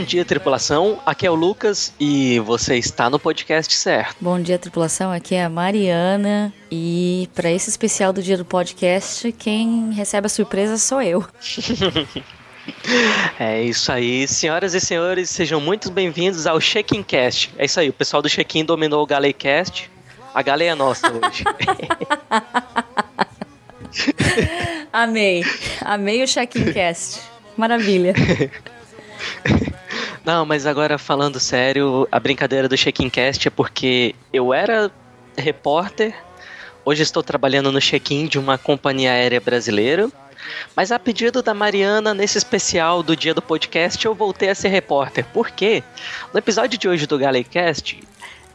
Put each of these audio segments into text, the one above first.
Bom dia, tripulação. Aqui é o Lucas e você está no podcast certo. Bom dia, tripulação. Aqui é a Mariana. E para esse especial do dia do podcast, quem recebe a surpresa sou eu. É isso aí, senhoras e senhores, sejam muito bem-vindos ao Check-in Cast. É isso aí, o pessoal do Check-in dominou o Galecast. A Gale é nossa hoje. Amei. Amei o check-in cast. Maravilha. Não, mas agora falando sério, a brincadeira do Check-in Cast é porque eu era repórter, hoje estou trabalhando no check-in de uma companhia aérea brasileira, mas a pedido da Mariana, nesse especial do dia do podcast, eu voltei a ser repórter. Por quê? No episódio de hoje do Galecast,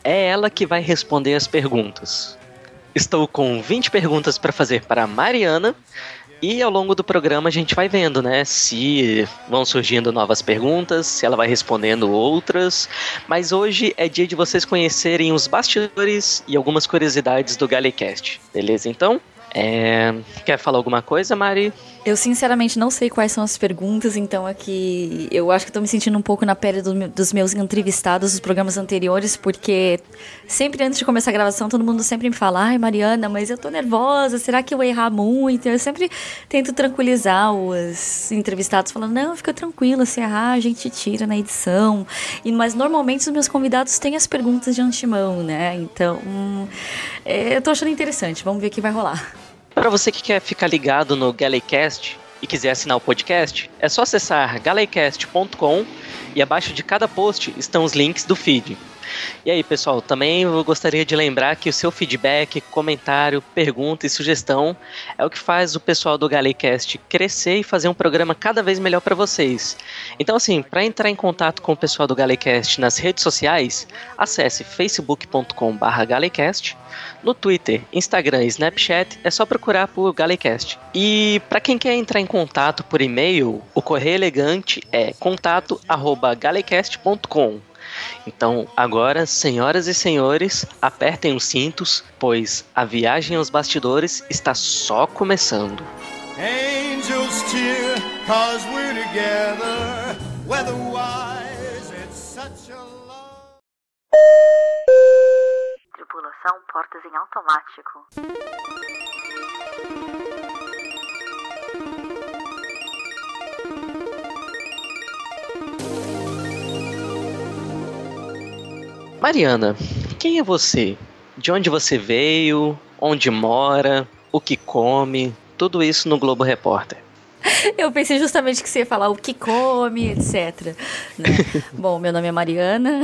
é ela que vai responder as perguntas. Estou com 20 perguntas para fazer para a Mariana e ao longo do programa a gente vai vendo, né, se vão surgindo novas perguntas, se ela vai respondendo outras. Mas hoje é dia de vocês conhecerem os bastidores e algumas curiosidades do Galecast. Beleza, então? É... Quer falar alguma coisa, Mari? Eu sinceramente não sei quais são as perguntas, então aqui eu acho que estou me sentindo um pouco na pele do, dos meus entrevistados dos programas anteriores, porque sempre antes de começar a gravação todo mundo sempre me fala: ai Mariana, mas eu tô nervosa, será que eu vou errar muito? Eu sempre tento tranquilizar os entrevistados, falando: não, fica tranquila, se errar a gente tira na edição. E, mas normalmente os meus convidados têm as perguntas de antemão, né? Então hum, é, eu tô achando interessante, vamos ver o que vai rolar. Para você que quer ficar ligado no Galecast e quiser assinar o podcast, é só acessar galecast.com e abaixo de cada post estão os links do feed. E aí, pessoal, também eu gostaria de lembrar que o seu feedback, comentário, pergunta e sugestão é o que faz o pessoal do Galecast crescer e fazer um programa cada vez melhor para vocês. Então, assim, para entrar em contato com o pessoal do Galecast nas redes sociais, acesse facebook.com/galecast. No Twitter, Instagram e Snapchat é só procurar por Galecast. E para quem quer entrar em contato por e-mail, o correio elegante é contato@galecast.com. Então, agora, senhoras e senhores, apertem os cintos, pois a viagem aos bastidores está só começando. angels cheer, cause we're together. Weatherwise, it's such a love. Tripulação portas em automático. Mariana, quem é você? De onde você veio? Onde mora? O que come? Tudo isso no Globo Repórter. Eu pensei justamente que você ia falar o que come, etc. né? Bom, meu nome é Mariana,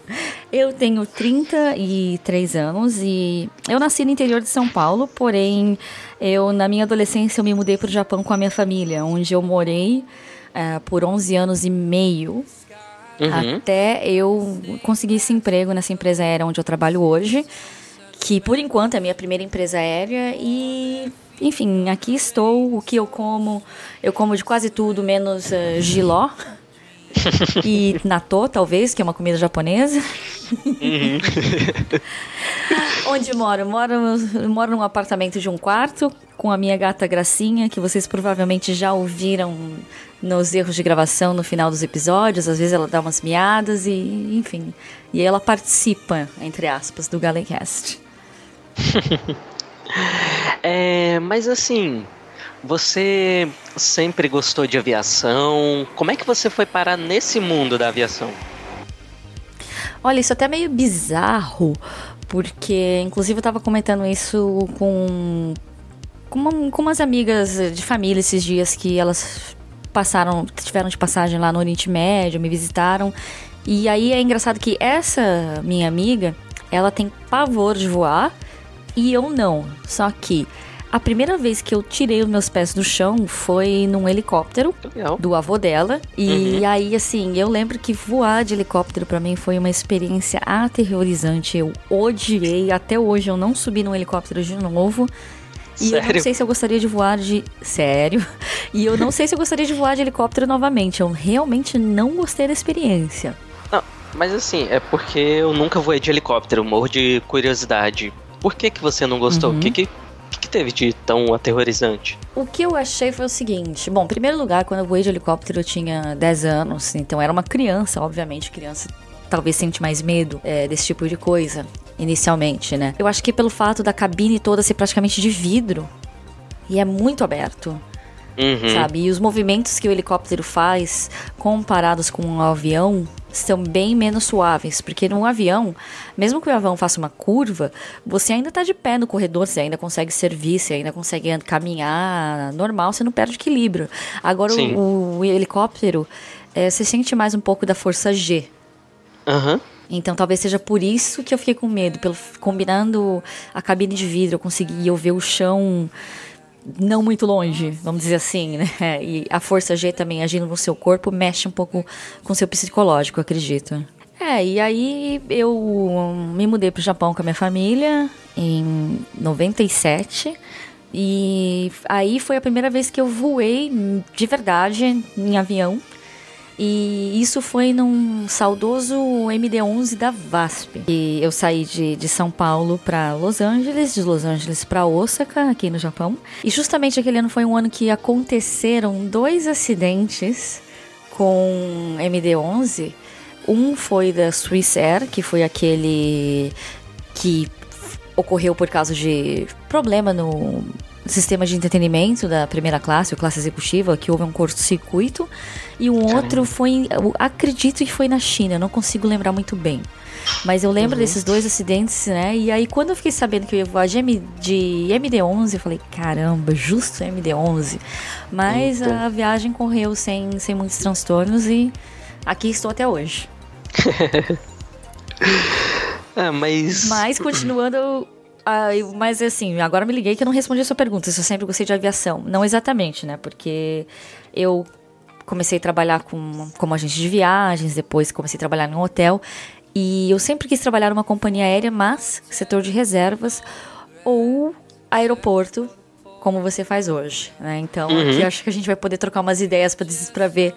eu tenho 33 anos e eu nasci no interior de São Paulo, porém, eu na minha adolescência eu me mudei para o Japão com a minha família, onde eu morei eh, por 11 anos e meio, Uhum. até eu conseguir esse emprego nessa empresa aérea onde eu trabalho hoje, que por enquanto é a minha primeira empresa aérea e enfim, aqui estou, o que eu como, eu como de quase tudo menos eh, giló e natô, talvez, que é uma comida japonesa. Uhum. Onde moro? Moro, moro num apartamento de um quarto com a minha gata Gracinha, que vocês provavelmente já ouviram nos erros de gravação no final dos episódios. Às vezes ela dá umas miadas e, enfim. E ela participa, entre aspas, do Galecast. É, mas assim, você sempre gostou de aviação? Como é que você foi parar nesse mundo da aviação? Olha, isso é até meio bizarro, porque inclusive eu tava comentando isso com, com, uma- com umas amigas de família esses dias que elas passaram, tiveram de passagem lá no Oriente Médio, me visitaram. E aí é engraçado que essa minha amiga, ela tem pavor de voar e eu não. Só que a primeira vez que eu tirei os meus pés do chão foi num helicóptero Legal. do avô dela. E aí, assim, eu lembro que voar de helicóptero pra mim foi uma experiência aterrorizante. Eu odiei. Até hoje eu não subi num helicóptero de novo. E eu não Sério? sei se eu gostaria de voar de. Sério? E eu não sei se eu gostaria de voar de helicóptero novamente. Eu realmente não gostei da experiência. Não, mas assim, é porque eu nunca voei de helicóptero, morro de curiosidade. Por que, que você não gostou? O que, que, que que teve de tão aterrorizante? O que eu achei foi o seguinte: bom, em primeiro lugar, quando eu voei de helicóptero eu tinha 10 anos, então era uma criança, obviamente, criança talvez sente mais medo é, desse tipo de coisa, inicialmente, né? Eu acho que pelo fato da cabine toda ser praticamente de vidro e é muito aberto. Uhum. sabe? E os movimentos que o helicóptero faz, comparados com um avião, são bem menos suaves, porque no avião, mesmo que o avião faça uma curva, você ainda está de pé no corredor, você ainda consegue servir, você ainda consegue caminhar normal, você não perde equilíbrio. Agora o, o, helicóptero, é, você sente mais um pouco da força G. Uhum. Então talvez seja por isso que eu fiquei com medo, pelo combinando a cabine de vidro, eu conseguia ver o chão não muito longe, vamos dizer assim, né? E a força G também agindo no seu corpo mexe um pouco com seu psicológico, acredito. É, e aí eu me mudei para o Japão com a minha família em 97. E aí foi a primeira vez que eu voei de verdade em avião. E isso foi num saudoso MD-11 da VASP. E eu saí de, de São Paulo para Los Angeles, de Los Angeles para Osaka, aqui no Japão. E justamente aquele ano foi um ano que aconteceram dois acidentes com MD-11. Um foi da Swiss Air, que foi aquele que ocorreu por causa de problema no sistema de entretenimento da primeira classe, ou classe executiva, que houve um curto-circuito. E um outro foi, acredito que foi na China, não consigo lembrar muito bem. Mas eu lembro uhum. desses dois acidentes, né? E aí, quando eu fiquei sabendo que eu ia voar de, M, de MD-11, eu falei, caramba, justo MD-11. Mas Eita. a viagem correu sem, sem muitos transtornos e aqui estou até hoje. é, mas... Mas, continuando ah, mas assim, agora me liguei que eu não respondi a sua pergunta, se eu sempre gostei de aviação. Não exatamente, né? Porque eu comecei a trabalhar com, como agente de viagens, depois comecei a trabalhar em um hotel. E eu sempre quis trabalhar numa companhia aérea, mas setor de reservas ou aeroporto, como você faz hoje. Né? Então, uhum. aqui acho que a gente vai poder trocar umas ideias para ver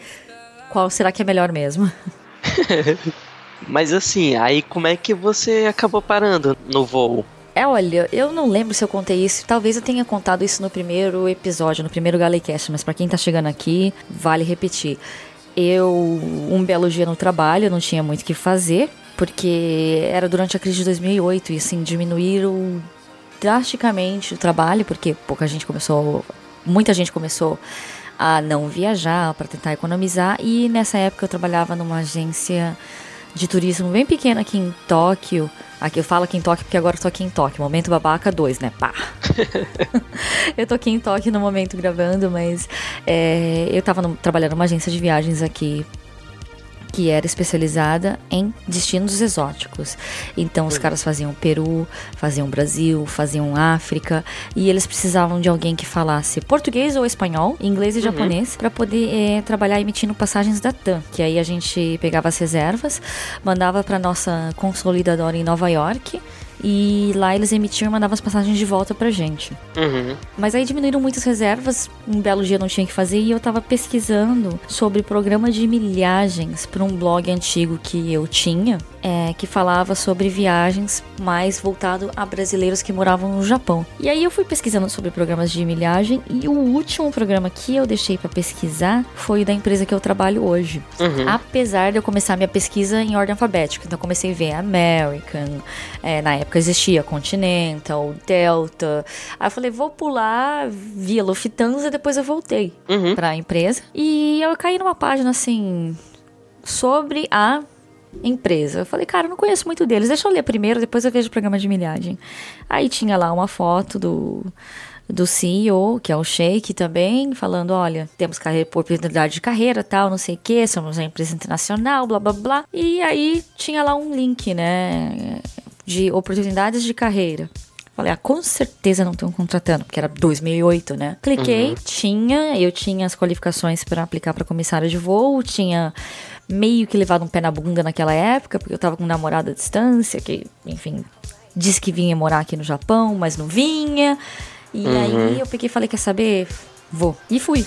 qual será que é melhor mesmo. mas assim, aí como é que você acabou parando no voo? É, olha, eu não lembro se eu contei isso. Talvez eu tenha contado isso no primeiro episódio, no primeiro Galecast, mas para quem tá chegando aqui, vale repetir. Eu, um belo dia no trabalho, não tinha muito o que fazer, porque era durante a crise de 2008 e assim, diminuíram drasticamente o trabalho, porque pouca gente começou, muita gente começou a não viajar para tentar economizar e nessa época eu trabalhava numa agência de turismo bem pequena aqui em Tóquio, Aqui eu falo aqui em Tóquio porque agora eu tô aqui em Tóquio. Momento babaca 2, né? Pá! eu tô aqui em Tóquio no momento gravando, mas é, eu tava no, trabalhando numa agência de viagens aqui que era especializada em destinos exóticos. Então os caras faziam Peru, faziam Brasil, faziam África e eles precisavam de alguém que falasse português ou espanhol, inglês e uhum. japonês para poder é, trabalhar emitindo passagens da TAM. Que aí a gente pegava as reservas, mandava para nossa consolidadora em Nova York e lá eles emitiam e mandavam as passagens de volta pra gente. Uhum. Mas aí diminuíram muitas reservas, um belo dia não tinha que fazer e eu tava pesquisando sobre programa de milhagens para um blog antigo que eu tinha, é, que falava sobre viagens mais voltado a brasileiros que moravam no Japão. E aí eu fui pesquisando sobre programas de milhagem e o último programa que eu deixei para pesquisar foi da empresa que eu trabalho hoje. Uhum. Apesar de eu começar minha pesquisa em ordem alfabética, então comecei a ver American, é, na época época existia Continental, Delta. Aí eu falei, vou pular via Lufthansa depois eu voltei uhum. para a empresa. E eu caí numa página assim sobre a empresa. Eu falei, cara, eu não conheço muito deles. Deixa eu ler primeiro, depois eu vejo o programa de milhagem. Aí tinha lá uma foto do do CEO, que é o Sheik também, falando, olha, temos carreira, oportunidade de carreira, tal, não sei o que, somos uma empresa internacional, blá, blá, blá. E aí tinha lá um link, né, de oportunidades de carreira. Falei, ah, com certeza não estão contratando, porque era 2008, né? Cliquei, uhum. tinha, eu tinha as qualificações para aplicar para comissária de voo, tinha meio que levado um pé na bunda naquela época, porque eu tava com um namorado à distância, que, enfim, disse que vinha morar aqui no Japão, mas não vinha. E uhum. aí eu peguei e falei, quer saber? Vou. E fui.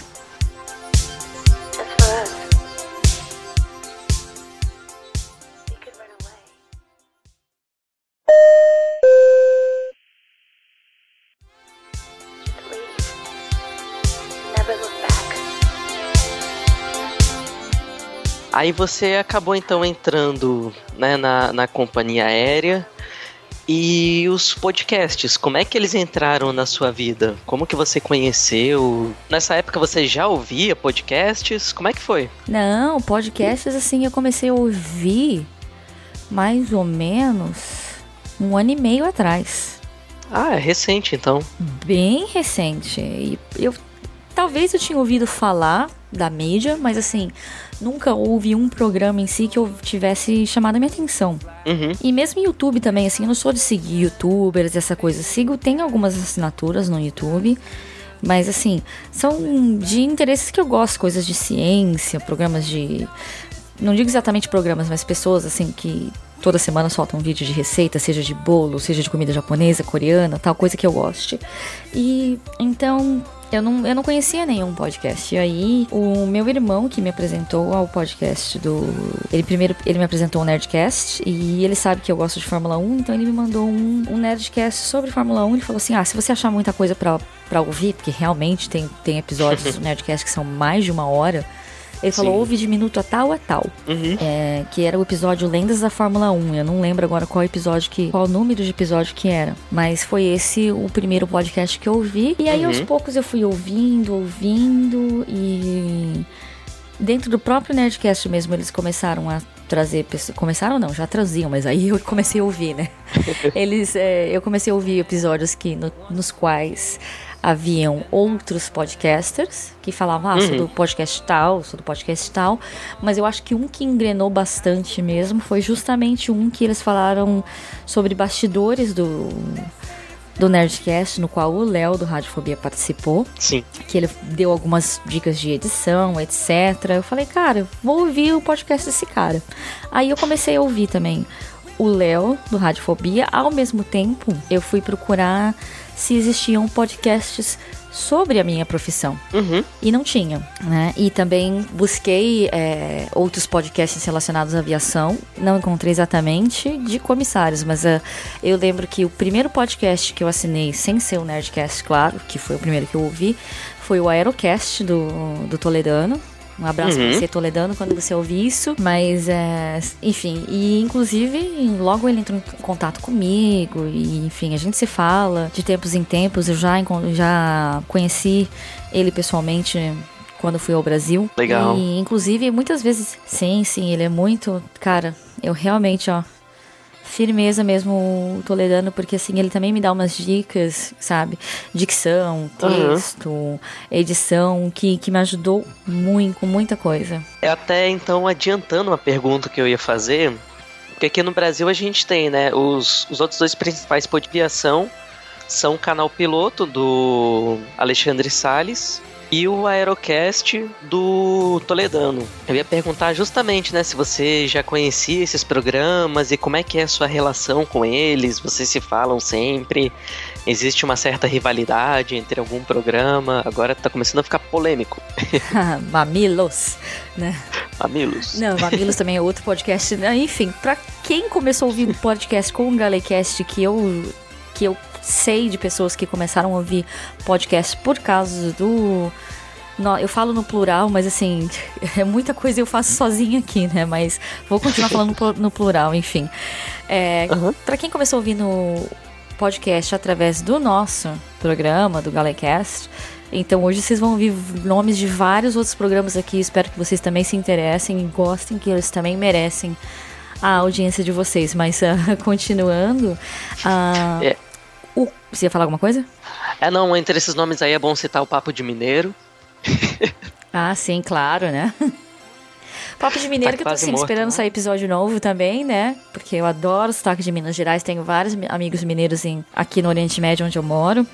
Aí você acabou então entrando né, na, na companhia aérea e os podcasts, como é que eles entraram na sua vida? Como que você conheceu? Nessa época você já ouvia podcasts? Como é que foi? Não, podcasts assim eu comecei a ouvir mais ou menos um ano e meio atrás. Ah, é recente então. Bem recente. E eu talvez eu tinha ouvido falar da mídia, mas assim, nunca houve um programa em si que eu tivesse chamado a minha atenção. Uhum. E mesmo YouTube também, assim, eu não sou de seguir youtubers, essa coisa. Sigo, tem algumas assinaturas no YouTube. Mas assim, são de interesses que eu gosto, coisas de ciência, programas de. Não digo exatamente programas, mas pessoas assim que toda semana soltam um vídeo de receita, seja de bolo, seja de comida japonesa, coreana, tal coisa que eu goste. E então eu não, eu não conhecia nenhum podcast. E aí, o meu irmão que me apresentou ao podcast do. Ele primeiro ele me apresentou um Nerdcast e ele sabe que eu gosto de Fórmula 1, então ele me mandou um, um Nerdcast sobre Fórmula 1. Ele falou assim: ah, se você achar muita coisa pra, pra ouvir, porque realmente tem, tem episódios do Nerdcast que são mais de uma hora. Ele falou, ouve de minuto a tal a tal. Uhum. É, que era o episódio Lendas da Fórmula 1. Eu não lembro agora qual episódio que. qual número de episódio que era. Mas foi esse o primeiro podcast que eu ouvi. E aí, Uhum. aos poucos, eu fui ouvindo, ouvindo e. Dentro do próprio Nerdcast mesmo, eles começaram a trazer pessoas. Começaram não, já traziam, mas aí eu comecei a ouvir, né? Eles. é, eu comecei a ouvir episódios que, no- nos quais haviam outros podcasters que falavam, ah, sou Uhum. do podcast tal, sou do podcast tal, mas eu acho que um que engrenou bastante mesmo foi justamente um que eles falaram sobre bastidores do, do Nerdcast, no qual o Léo do Radiofobia participou, Sim. que ele deu algumas dicas de edição, etc. Eu falei, cara, vou ouvir o podcast desse cara. Aí eu comecei a ouvir também o Léo do Radiofobia. Ao mesmo tempo, eu fui procurar se existiam podcasts sobre a minha profissão. Uhum. E não tinha, né? E também busquei é, outros podcasts relacionados à aviação. Não encontrei exatamente de comissários, mas é, eu lembro que o primeiro podcast que eu assinei, sem ser o Nerdcast, claro, que foi o primeiro que eu ouvi, foi o Aerocast do, do Toledano. Um abraço Uhum. pra você, Toledano, quando você ouvir isso. Mas, é, enfim, e inclusive, logo ele entrou em contato comigo. E, enfim, a gente se fala de tempos em tempos. Eu já, já conheci ele pessoalmente quando fui ao Brasil. Legal. E, inclusive, muitas vezes, sim, sim, ele é muito. Cara, eu realmente, ó. Firmeza mesmo o Toledano, porque assim, ele também me dá umas dicas, sabe? Dicção, Aham. texto, edição, que, que me ajudou muito, com muita coisa. É até então adiantando uma pergunta que eu ia fazer, porque aqui no Brasil a gente tem, né, os, os outros dois principais podcasts aviação são o canal piloto do Alexandre Salles e o Aerocast do Toledano. Eu ia perguntar justamente, né, se você já conhecia esses programas e como é que é a sua relação com eles, vocês se falam sempre, existe uma certa rivalidade entre algum programa, agora tá começando a ficar polêmico. Mamilos, né? Mamilos. Não, Mamilos também é outro podcast. né? Enfim, pra quem começou a ouvir o podcast com o Galecast, que eu, que eu sei de pessoas que começaram a ouvir podcast por causa do. Eu falo no plural, mas assim, é muita coisa eu faço sozinha aqui, né? Mas vou continuar falando no plu- no plural, enfim. É, Aham. Pra quem começou a ouvir no podcast através do nosso programa, do Galecast, então hoje vocês vão ouvir nomes de vários outros programas aqui. Espero que vocês também se interessem e gostem, que eles também merecem a audiência de vocês. Mas ah, continuando. ah, É. o- você ia falar alguma coisa? É, não, entre esses nomes aí é bom citar o Papo de Mineiro. Ah, sim, claro, né? Papo de Mineiro Tá que eu tô quase assim, morto, esperando né? sair episódio novo também, né? Porque eu adoro o sotaque de Minas Gerais, tenho vários mi- amigos mineiros em, aqui no Oriente Médio, onde eu moro.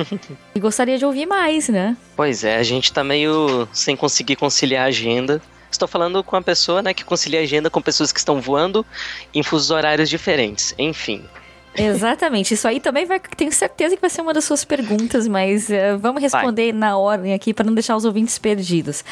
e gostaria de ouvir mais, né? Pois é, a gente tá meio sem conseguir conciliar a agenda. Estou falando com uma pessoa, né, que concilia a agenda com pessoas que estão voando em fusos horários diferentes. Enfim. Exatamente, isso aí também vai. Tenho certeza que vai ser uma das suas perguntas, mas eh, vamos responder na ordem aqui para não deixar os ouvintes perdidos.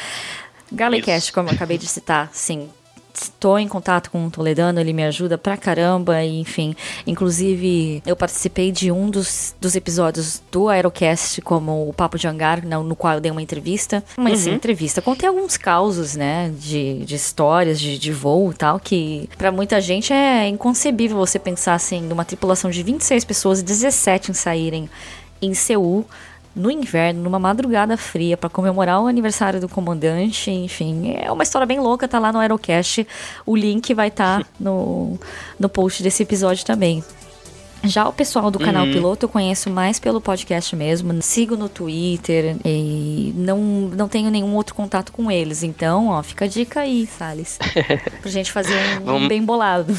Galecast, como eu acabei de citar, sim, estou em contato com o Toledano, ele me ajuda pra caramba, e, enfim. Inclusive, eu participei de um dos, dos episódios do Aerocast, como o Papo de Hangar, no, no qual eu dei uma entrevista. Mas sim, entrevista. Contei alguns causos, né, de, de histórias de, de voo e tal, que pra muita gente é inconcebível você pensar assim, numa tripulação de 26 pessoas e 17 em saírem em Seul no inverno, numa madrugada fria, para comemorar o aniversário do comandante. Enfim, é uma história bem louca, tá lá no Aerocast. O link vai estar tá no, no post desse episódio também. Já o pessoal do canal Uhum. Piloto eu conheço mais pelo podcast mesmo. Sigo no Twitter e não, não tenho nenhum outro contato com eles. Então, ó, fica a dica aí, Salles. pra gente fazer um, um bem bolado.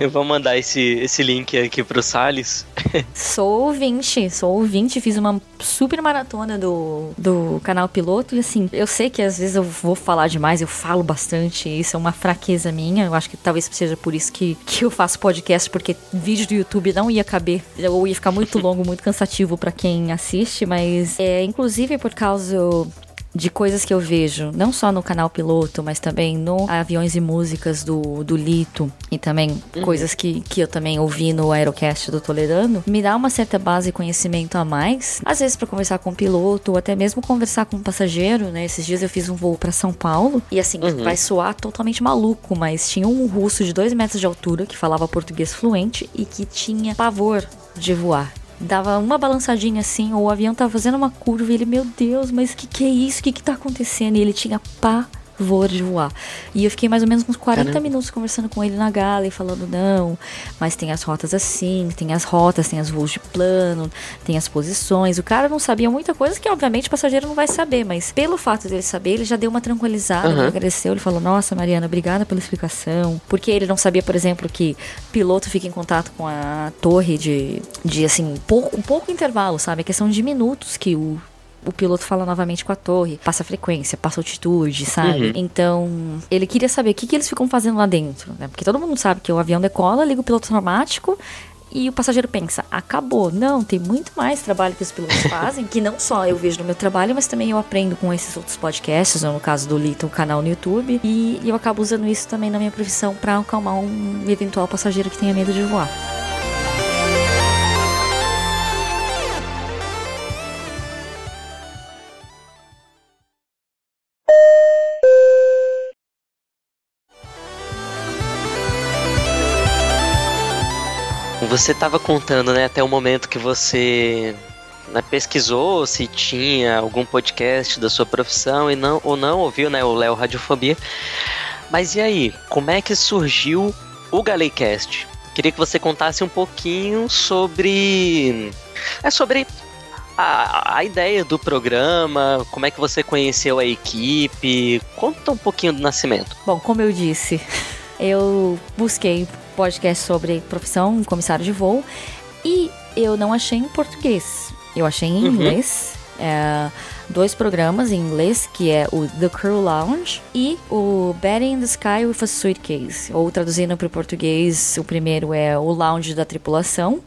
Eu vou mandar esse, esse link aqui pro Salles. Sou ouvinte, sou ouvinte, fiz uma super maratona do, do canal piloto e assim, eu sei que às vezes eu vou falar demais, eu falo bastante, isso é uma fraqueza minha, eu acho que talvez seja por isso que, que eu faço podcast, porque vídeo do YouTube não ia caber, ou ia ficar muito longo, muito cansativo pra quem assiste, mas é inclusive por causa de coisas que eu vejo, não só no canal piloto, mas também no Aviões e Músicas do, do Lito, e também coisas que, que eu também ouvi no Aerocast do Toledano, me dá uma certa base e conhecimento a mais, às vezes para conversar com o piloto, ou até mesmo conversar com um passageiro, né? Esses dias eu fiz um voo para São Paulo, e assim, vai soar totalmente maluco, mas tinha um russo de dois metros de altura que falava português fluente e que tinha pavor de voar. Dava uma balançadinha assim, ou o avião tava fazendo uma curva e ele, meu Deus, mas que que é isso? O que que tá acontecendo? E ele tinha pavor de voar. E eu fiquei mais ou menos uns 40 Caramba. minutos conversando com ele na gala e falando, não, mas tem as rotas assim, tem as rotas, tem as voos de plano, tem as posições. O cara não sabia muita coisa que, obviamente, o passageiro não vai saber, mas pelo fato dele saber, ele já deu uma tranquilizada, ele Aham. agradeceu, ele falou, nossa, Mariana, obrigada pela explicação. Porque ele não sabia, por exemplo, que piloto fica em contato com a torre de, de assim, pouco, pouco intervalo, sabe? É questão de minutos que o o piloto fala novamente com a torre, passa frequência, passa altitude, sabe? Uhum. Então, ele queria saber o que, que eles ficam fazendo lá dentro, né? Porque todo mundo sabe que o avião decola, liga o piloto automático e o passageiro pensa, acabou. Não, tem muito mais trabalho que os pilotos fazem, que não só eu vejo no meu trabalho, mas também eu aprendo com esses outros podcasts, ou no caso do Lito, o canal no YouTube, e eu acabo usando isso também na minha profissão para acalmar um eventual passageiro que tenha medo de voar. Você tava contando, né, até o momento que você né, pesquisou se tinha algum podcast da sua profissão e não ou não ouviu, né, o Léo Radiofobia. Mas e aí, como é que surgiu o Galecast? Queria que você contasse um pouquinho sobre é sobre a, a ideia do programa, como é que você conheceu a equipe. Conta um pouquinho do nascimento. Bom, como eu disse, eu busquei podcast sobre profissão, comissário de voo, e eu não achei em português. Eu achei em Uhum. inglês. é, dois programas em inglês, que é o The Crew Lounge e o Betting in the Sky with a Suitcase. Ou traduzindo para o português, o primeiro é o Lounge da Tripulação.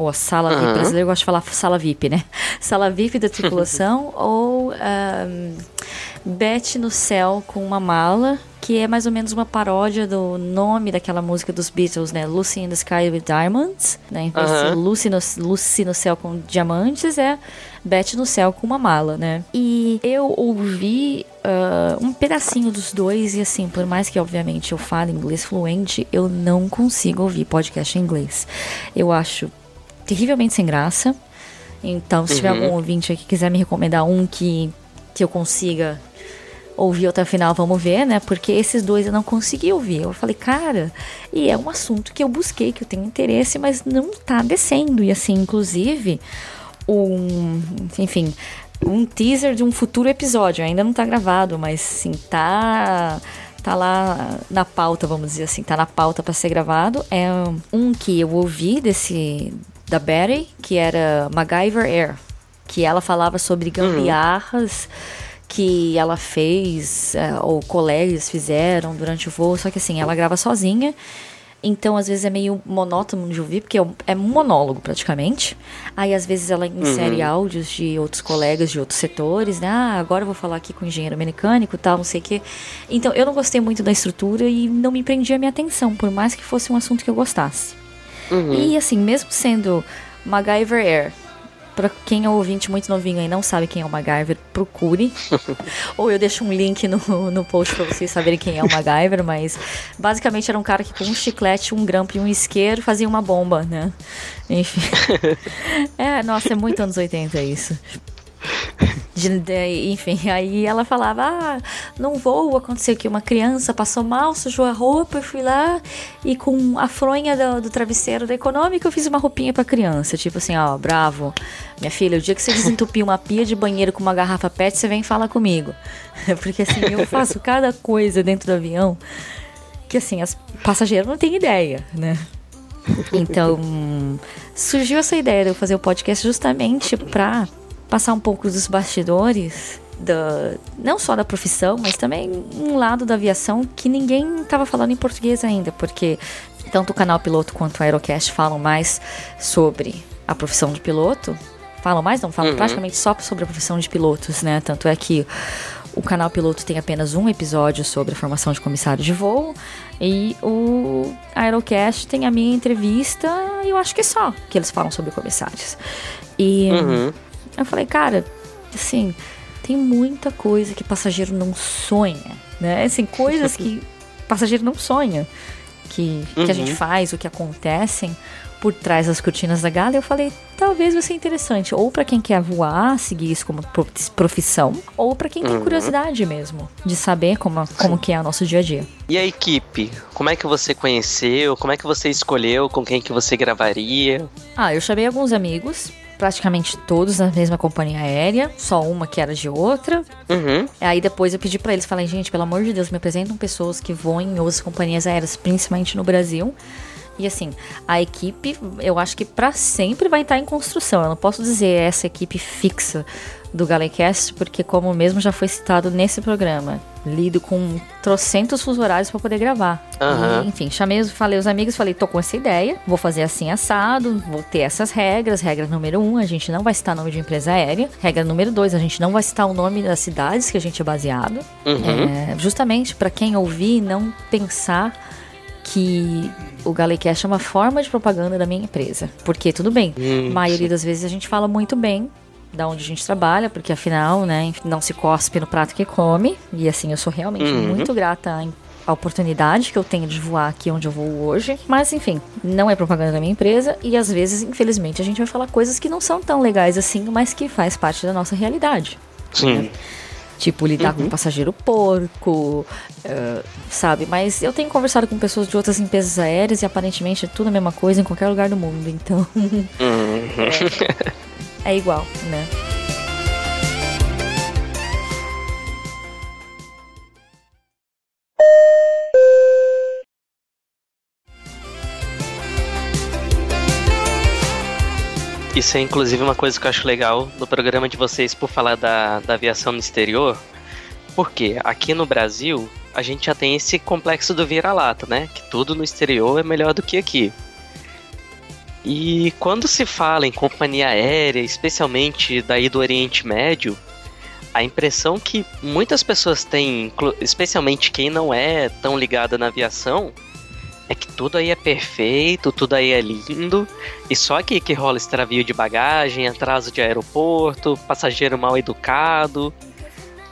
Ou a sala VIP Aham. brasileiro, eu gosto de falar sala VIP, né? Sala VIP da tripulação ou um, Bet no Céu com uma mala, que é mais ou menos uma paródia do nome daquela música dos Beatles, né? Lucy in the Sky with Diamonds, né? De Aham. Lucy no, Lucy no Céu com diamantes, é Bet no Céu com uma mala, né? E eu ouvi ah, um pedacinho dos dois e assim, por mais que obviamente eu fale inglês fluente, eu não consigo ouvir podcast em inglês. Eu acho terrivelmente sem graça. Então, se tiver Uhum. algum ouvinte aí que quiser me recomendar um que, que eu consiga ouvir até o final, vamos ver, né? Porque esses dois eu não consegui ouvir. Eu falei, cara, e é um assunto que eu busquei, que eu tenho interesse, mas não tá descendo. E assim, inclusive, um. Enfim. Um teaser de um futuro episódio. Ainda não tá gravado, mas sim, tá tá lá na pauta, vamos dizer assim, tá na pauta para ser gravado. É um que eu ouvi desse da Betty, que era MacGyver Air, que ela falava sobre gambiarras que ela fez, é, ou colegas fizeram durante o voo, só que assim, ela grava sozinha. Então, às vezes é meio monótono de ouvir, porque é um- é um monólogo praticamente. Aí, às vezes, ela insere áudios de outros colegas de outros setores, né? Ah, agora eu vou falar aqui com o engenheiro mecânico tal, não sei o quê. Então, eu não gostei muito da estrutura e não me prendia a minha atenção, por mais que fosse um assunto que eu gostasse. E assim, mesmo sendo MacGyver Air, pra quem é ouvinte muito novinho aí e não sabe quem é o MacGyver, procure. Ou eu deixo um link no, no post pra vocês saberem quem é o MacGyver, mas basicamente era um cara que com um chiclete, um grampo e um isqueiro fazia uma bomba, né? Enfim. É, nossa, é muito anos 80 isso. De- enfim, aí ela falava: Ah, não vou, aconteceu que uma criança passou mal, sujou a roupa, eu fui lá e com a fronha do, do travesseiro da econômica eu fiz uma roupinha pra criança. Tipo assim: Ó, bravo, minha filha, o dia que você desentupir uma pia de banheiro com uma garrafa PET, você vem falar comigo. Porque assim, eu faço cada coisa dentro do avião que assim, as passageiros não têm ideia, né? Então, surgiu essa ideia de eu fazer o podcast justamente pra passar um pouco dos bastidores da não só da profissão, mas também um lado da aviação que ninguém estava falando em português ainda, porque tanto o canal piloto quanto o Aerocast falam mais sobre a profissão de piloto. Falam mais, não, falam praticamente só sobre a profissão de pilotos, né? Tanto é que o canal piloto tem apenas um episódio sobre a formação de comissário de voo e o Aerocast tem a minha entrevista e eu acho que é só que eles falam sobre comissários. E Uhum. Eu falei, cara, assim, tem muita coisa que passageiro não sonha, né? Assim, coisas que passageiro não sonha que, que a gente faz, o que acontecem por trás das cortinas da gala. Eu falei, talvez vai ser interessante, ou para quem quer voar, seguir isso como pro- profissão, ou para quem tem curiosidade mesmo de saber como, como que é o nosso dia a dia. E a equipe? Como é que você conheceu? Como é que você escolheu com quem que você gravaria? Ah, eu chamei alguns amigos, praticamente todos na mesma companhia aérea, só uma que era de outra. Uhum. Aí depois eu pedi pra eles, falei, gente, pelo amor de Deus, me apresentam pessoas que voam em outras companhias aéreas, principalmente no Brasil. E assim, a equipe, eu acho que pra sempre vai estar em construção. Eu não posso dizer essa equipe fixa do Galecast, porque como mesmo já foi citado nesse programa, lido com trocentos fuso horários pra poder gravar. Aham. E, enfim, chamei, os- falei os amigos, falei, tô com essa ideia, vou fazer assim assado, vou ter essas regras. Regra número um, a gente não vai citar nome de empresa aérea. Regra número dois, a gente não vai citar o nome das cidades que a gente é baseado. Uhum. É, justamente para quem ouvir não pensar que o Galecast é uma forma de propaganda da minha empresa. Porque tudo bem, Hum, a maioria das vezes a gente fala muito bem da onde a gente trabalha, porque afinal, né, não se cospe no prato que come. E assim, eu sou realmente Uhum. muito grata à a oportunidade que eu tenho de voar aqui onde eu vou hoje. Mas enfim, não é propaganda da minha empresa e às vezes, infelizmente, a gente vai falar coisas que não são tão legais assim, mas que faz parte da nossa realidade. Sim. Tipo, lidar com um passageiro porco, eh, sabe? Mas eu tenho conversado com pessoas de outras empresas aéreas e aparentemente é tudo a mesma coisa em qualquer lugar do mundo. Então, Uhum. é igual, né? Isso é inclusive uma coisa que eu acho legal no programa de vocês por falar da, da aviação no exterior. Porque aqui no Brasil a gente já tem esse complexo do vira-lata, né? Que tudo no exterior é melhor do que aqui. E quando se fala em companhia aérea, especialmente daí do Oriente Médio, a impressão que muitas pessoas têm, especialmente quem não é tão ligada na aviação, é que tudo aí é perfeito, tudo aí é lindo, e só aqui que rola extravio de bagagem, atraso de aeroporto, passageiro mal educado.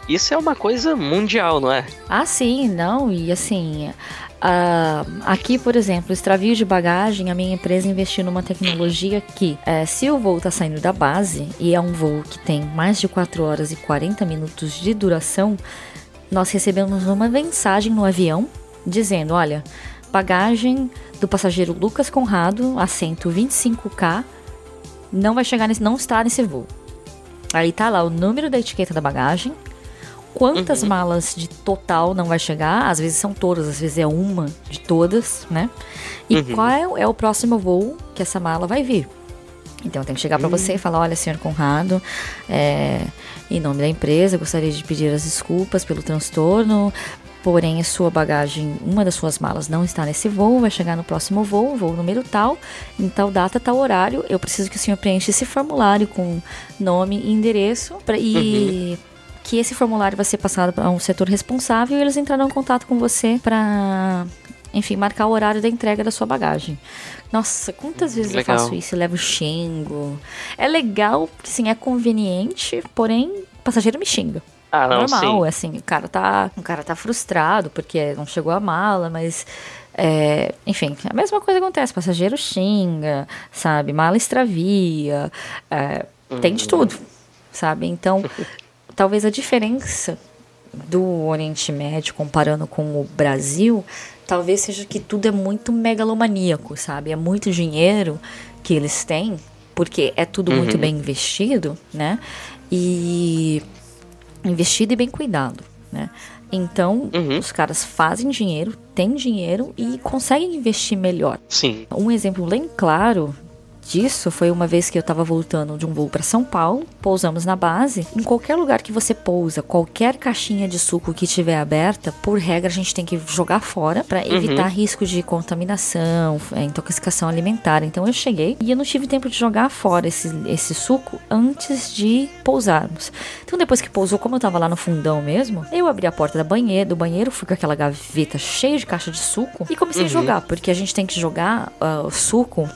Isso é uma coisa mundial, não é? Ah, sim, não, e assim. Ah, aqui, por exemplo, extravio de bagagem, a minha empresa investiu numa tecnologia que, eh, se o voo está saindo da base e é um voo que tem mais de 4 horas e 40 minutos de duração, nós recebemos uma mensagem no avião dizendo: olha, bagagem do passageiro Lucas Conrado, assento 25K, não vai chegar nesse, não está nesse voo. Aí tá lá o número da etiqueta da bagagem, quantas malas de total não vai chegar, às vezes são todas, às vezes é uma de todas, né? E Uhum. qual é, é o próximo voo que essa mala vai vir. Então tem que chegar para você e falar, olha, senhor Conrado, é, em nome da empresa, gostaria de pedir as desculpas pelo transtorno. porém a sua bagagem, uma das suas malas não está nesse voo, vai chegar no próximo voo, voo número tal, em tal data, tal horário, eu preciso que o senhor preencha esse formulário com nome e endereço pra, e uhum. Que esse formulário vai ser passado para um setor responsável e eles entrarão em contato com você para enfim, marcar o horário da entrega da sua bagagem. Nossa, quantas vezes legal. eu faço isso? Eu levo xingo. É legal, porque sim, é conveniente, porém, o passageiro me xinga. Ah, não, Normal, sim. assim, o cara tá, o cara tá frustrado porque não chegou a mala, mas é, enfim, a mesma coisa acontece, passageiro xinga, sabe, mala extravia, é, uhum. tem de uhum. tudo, sabe? Então, talvez a diferença do Oriente Médio comparando com o Brasil, talvez seja que tudo é muito megalomaníaco, sabe? É muito dinheiro que eles têm, porque é tudo uhum. muito bem investido, né? E investido e bem cuidado, né? Então, uhum. os caras fazem dinheiro, têm dinheiro e conseguem investir melhor. Sim. Um exemplo bem claro disso foi uma vez que eu estava voltando de um voo para São Paulo, pousamos na base. Em qualquer lugar que você pousa, qualquer caixinha de suco que estiver aberta, por regra a gente tem que jogar fora para uhum. evitar uhum. risco de contaminação, é, intoxicação alimentar. Então eu cheguei e eu não tive tempo de jogar fora esse, esse suco antes de pousarmos. Então depois que pousou, como eu estava lá no fundão mesmo, eu abri a porta da banheira, do banheiro, fui com aquela gaveta cheia de caixa de suco e comecei uhum. a jogar, porque a gente tem que jogar uh, o suco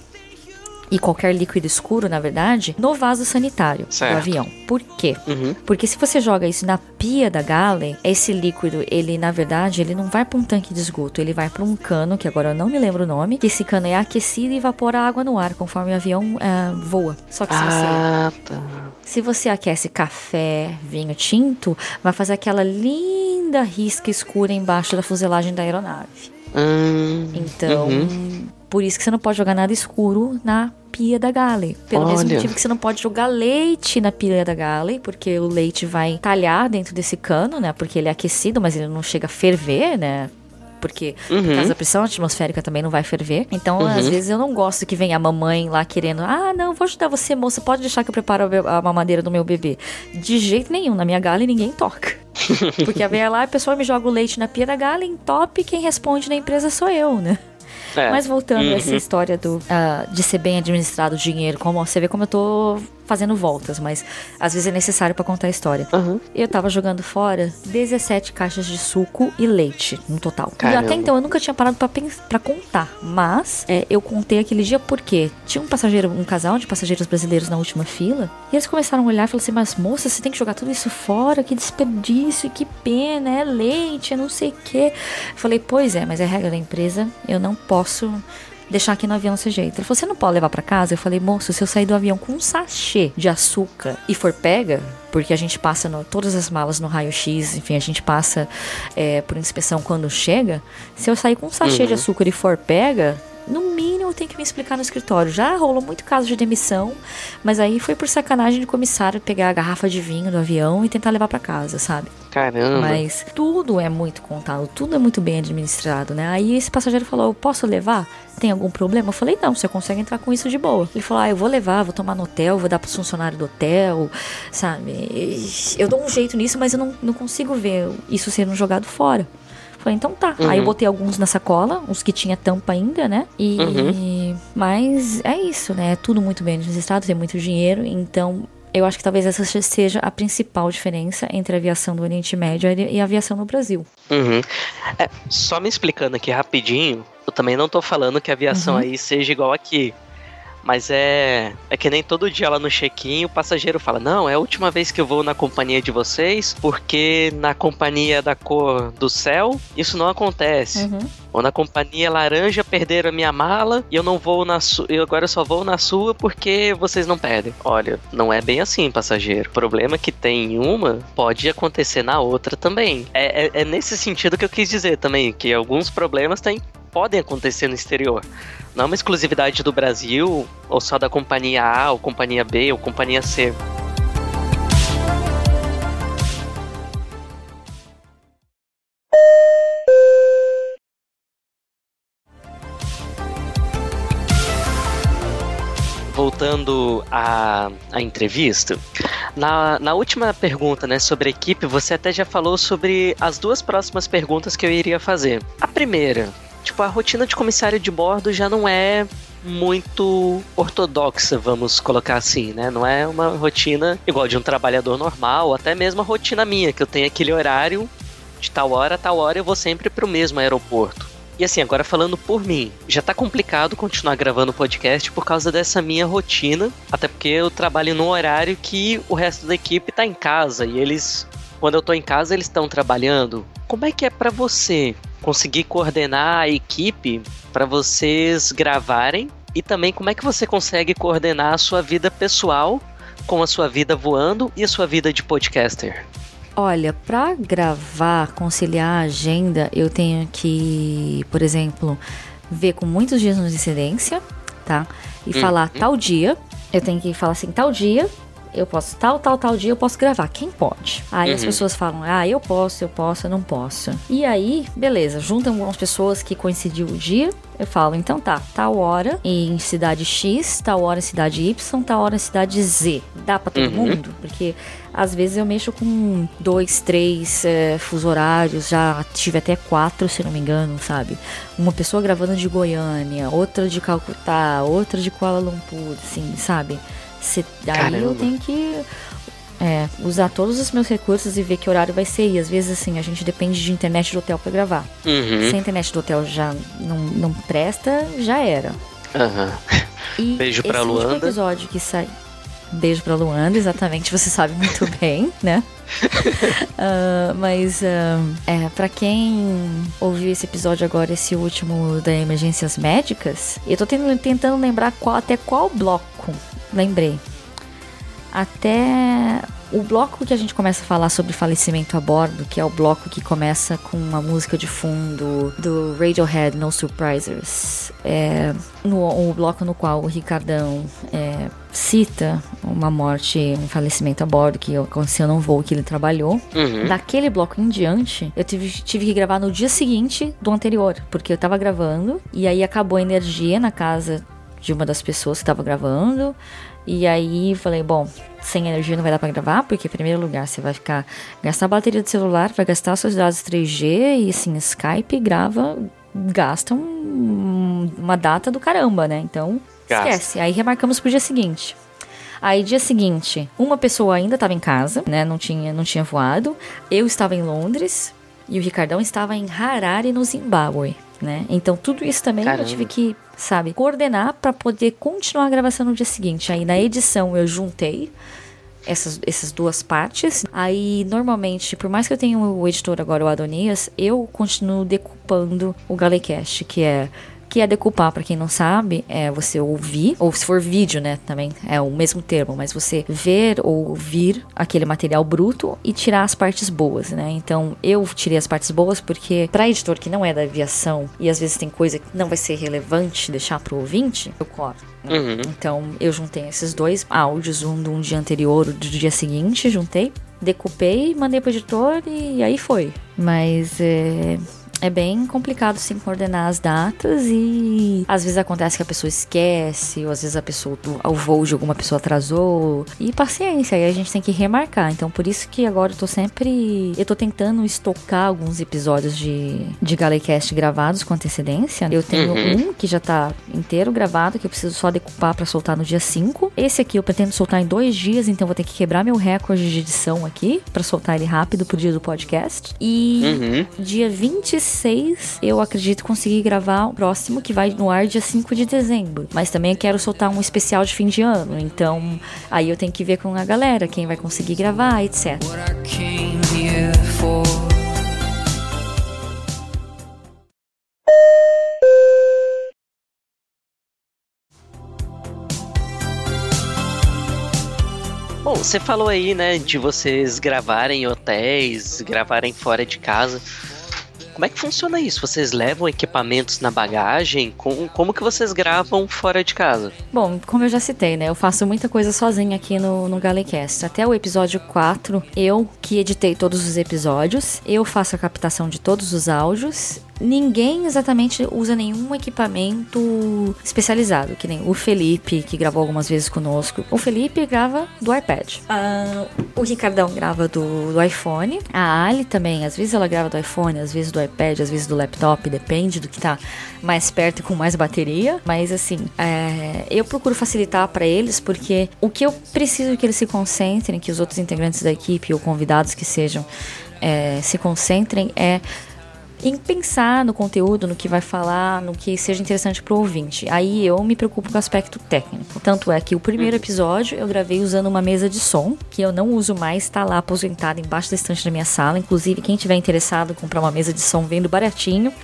e qualquer líquido escuro, na verdade, no vaso sanitário certo. do avião. Por quê? Uhum. Porque se você joga isso na pia da galley, esse líquido, ele na verdade, ele não vai para um tanque de esgoto, ele vai para um cano, que agora eu não me lembro o nome, que esse cano é aquecido e evapora água no ar conforme o avião uh, voa. Só que se ah, você tá. se você aquece café, vinho tinto, vai fazer aquela linda risca escura embaixo da fuselagem da aeronave. Hum, então, uhum. por isso que você não pode jogar nada escuro na pia da Galley. Pelo Olha. mesmo motivo que você não pode jogar leite na pia da Galley, porque o leite vai talhar dentro desse cano, né? Porque ele é aquecido, mas ele não chega a ferver, né? porque uhum. por causa da pressão atmosférica também não vai ferver. Então, uhum. às vezes eu não gosto que venha a mamãe lá querendo, ah, não, vou ajudar você, moça, pode deixar que eu preparo a mamadeira do meu bebê. De jeito nenhum, na minha gala ninguém toca. porque a vem lá, a pessoa me joga o leite na pia da gala, top quem responde na empresa sou eu, né? É. Mas voltando uhum. a essa uhum. história do, uh, de ser bem administrado o dinheiro, como você vê como eu tô fazendo voltas, mas às vezes é necessário para contar a história. Uhum. Eu tava jogando fora 17 caixas de suco e leite no total. Caramba. E até então eu nunca tinha parado para contar, mas é, eu contei aquele dia porque tinha um passageiro, um casal de passageiros brasileiros na última fila, e eles começaram a olhar e falaram assim: Mas moça, você tem que jogar tudo isso fora, que desperdício, que pena, é leite, é não sei o quê. Falei: Pois é, mas é regra da empresa, eu não posso deixar aqui no avião desse jeito. Ele falou: Você não pode levar para casa? Eu falei: Moço, se eu sair do avião com um sachê de açúcar e for pega, porque a gente passa no, todas as malas no raio-x, enfim, a gente passa é, por inspeção quando chega. Se eu sair com um sachê uhum. de açúcar e for pega, no mínimo tem que me explicar no escritório. Já rolou muito caso de demissão, mas aí foi por sacanagem de comissário pegar a garrafa de vinho do avião e tentar levar para casa, sabe? Caramba. Mas tudo é muito contado, tudo é muito bem administrado, né? Aí esse passageiro falou: Eu posso levar? Tem algum problema? Eu falei: Não, você consegue entrar com isso de boa. Ele falou: Ah, eu vou levar, vou tomar no hotel, vou dar pros funcionários do hotel, sabe? Eu dou um jeito nisso, mas eu não, não consigo ver isso sendo jogado fora. Falei, então tá. Uhum. Aí eu botei alguns na sacola, os que tinha tampa ainda, né? E. Uhum. Mas é isso, né? É tudo muito bem registrado, tem muito dinheiro, então. Eu acho que talvez essa seja a principal diferença entre a aviação do Oriente Médio e a aviação no Brasil. Uhum. É, só me explicando aqui rapidinho, eu também não tô falando que a aviação uhum. aí seja igual aqui. Mas é. É que nem todo dia lá no check-in o passageiro fala: Não, é a última vez que eu vou na companhia de vocês, porque na companhia da cor do céu isso não acontece. Uhum. Ou na companhia laranja perderam a minha mala e eu não vou na sua. Eu agora só vou na sua porque vocês não pedem. Olha, não é bem assim, passageiro. O problema que tem em uma pode acontecer na outra também. É, é, é nesse sentido que eu quis dizer também, que alguns problemas têm podem acontecer no exterior. Não é uma exclusividade do Brasil, ou só da companhia A, ou companhia B, ou companhia C. voltando à, à entrevista, Na, na última pergunta, né, sobre a equipe, você até já falou sobre as duas próximas perguntas que eu iria fazer. A primeira, tipo, a rotina de comissário de bordo já não é muito ortodoxa, vamos colocar assim, né? Não é uma rotina igual de um trabalhador normal, até mesmo a rotina minha, que eu tenho aquele horário de tal hora a tal hora eu vou sempre pro mesmo aeroporto. E assim, agora falando por mim, já tá complicado continuar gravando podcast por causa dessa minha rotina, até porque eu trabalho num horário que o resto da equipe tá em casa e eles, quando eu tô em casa, eles estão trabalhando. Como é que é para você conseguir coordenar a equipe para vocês gravarem e também como é que você consegue coordenar a sua vida pessoal com a sua vida voando e a sua vida de podcaster? Olha, para gravar, conciliar a agenda, eu tenho que, por exemplo, ver com muitos dias de antecedência, tá? E Uhum. falar tal dia. Eu tenho que falar assim, tal dia, eu posso, tal, tal, tal dia eu posso gravar. Quem pode? Aí as Uhum. pessoas falam, ah, eu posso, eu posso, eu não posso. E aí, beleza, juntam algumas pessoas que coincidiu o dia. Eu falo, então tá, tal hora em cidade X, tal hora em cidade Y, tal hora em cidade Z. Dá pra todo Uhum. mundo? Porque às vezes eu mexo com dois, três é, fuso horários, já tive até quatro, se não me engano, sabe? Uma pessoa gravando de Goiânia, outra de Calcutá, outra de Kuala Lumpur, assim, sabe? Se, daí eu Caramba. tenho que é, usar todos os meus recursos e ver que horário vai ser. E às vezes, assim, a gente depende de internet do hotel pra gravar. Uhum. Se a internet do hotel já não, não presta, já era. E Beijo pra esse último Luanda. episódio que sai. Beijo pra Luanda, exatamente, você sabe muito bem, né? Ah, mas ah, é, para quem ouviu esse episódio agora, esse último da emergências médicas, eu tô tendo- tentando lembrar qual, até qual bloco. Lembrei. Até o bloco que a gente começa a falar sobre falecimento a bordo, que é o bloco que começa com uma música de fundo do Radiohead No Surprisers. É no, o bloco no qual o Ricardão é, cita uma morte, um falecimento a bordo que aconteceu num voo que ele trabalhou. Uhum. Daquele bloco em diante, eu tive, tive que gravar no dia seguinte do anterior, porque eu tava gravando e aí acabou a energia na casa de uma das pessoas que tava gravando. E aí falei, bom, sem energia não vai dar pra gravar, porque em primeiro lugar você vai ficar gastar a bateria do celular, vai gastar seus dados 3G e assim, Skype grava, gasta um- uma data do caramba, né? Então, Gasta. esquece. Aí remarcamos pro dia seguinte. Aí, dia seguinte, uma pessoa ainda estava em casa, né? Não tinha, não tinha voado. Eu estava em Londres e o Ricardão estava em Harare, no Zimbábue, né? Então, tudo isso também Caramba. eu tive que, sabe, coordenar para poder continuar a gravação no dia seguinte. Aí, na edição, eu juntei essas, essas duas partes. Aí, normalmente, por mais que eu tenha o editor agora, o Adonias, eu continuo decupando o Galecast, que é que é decupar, pra quem não sabe, é você ouvir, ou se for vídeo, né, também é o mesmo termo, mas você ver ou ouvir aquele material bruto e tirar as partes boas, né? Então, eu tirei as partes boas porque pra editor que não é da aviação e às vezes tem coisa que não vai ser relevante deixar pro ouvinte, eu corto. né? Uhum. Então, eu juntei esses dois áudios, um do dia anterior, do dia seguinte, juntei, decupei, mandei pro editor e aí foi. Mas é, é bem complicado sim coordenar as datas e às vezes acontece que a pessoa esquece, ou às vezes a pessoa, o voo de alguma pessoa atrasou. E paciência, aí a gente tem que remarcar. Então por isso que agora eu tô sempre. Eu tô tentando estocar alguns episódios de, de Galecast gravados com antecedência. Eu tenho Uhum. um que já tá inteiro gravado, que eu preciso só decupar pra soltar no dia 5. Esse aqui eu pretendo soltar em dois dias, então vou ter que quebrar meu recorde de edição aqui pra soltar ele rápido pro dia do podcast. E Uhum. dia 26 eu acredito conseguir gravar o próximo que vai no ar dia 5 de dezembro. Mas também quero soltar um especial de fim de ano, então aí eu tenho que ver com a galera quem vai conseguir gravar, etc. Bom, você falou aí, né, de vocês gravarem em hotéis, gravarem fora de casa. Como é que funciona isso? Vocês levam equipamentos na bagagem? Com- Como que vocês gravam fora de casa? Bom, como eu já citei, né? Eu faço muita coisa sozinha aqui no, no Galecast. Até o episódio 4, eu que editei todos os episódios, eu faço a captação de todos os áudios. Ninguém exatamente usa nenhum equipamento especializado, que nem o Felipe, que gravou algumas vezes conosco. O Felipe grava do iPad. Ah, o Ricardão grava do, do iPhone. A Ali também, às vezes ela grava do iPhone, às vezes do iPad, às vezes do laptop, depende do que tá mais perto e com mais bateria. Mas assim, é, eu procuro facilitar para eles porque o que eu preciso que eles se concentrem, que os outros integrantes da equipe ou convidados que sejam é, se concentrem é em pensar no conteúdo, no que vai falar, no que seja interessante pro ouvinte. Aí eu me preocupo com o aspecto técnico. Tanto é que o primeiro episódio eu gravei usando uma mesa de som, que eu não uso mais, tá lá aposentada embaixo da estante da minha sala. Inclusive, quem tiver interessado em comprar uma mesa de som vendo baratinho.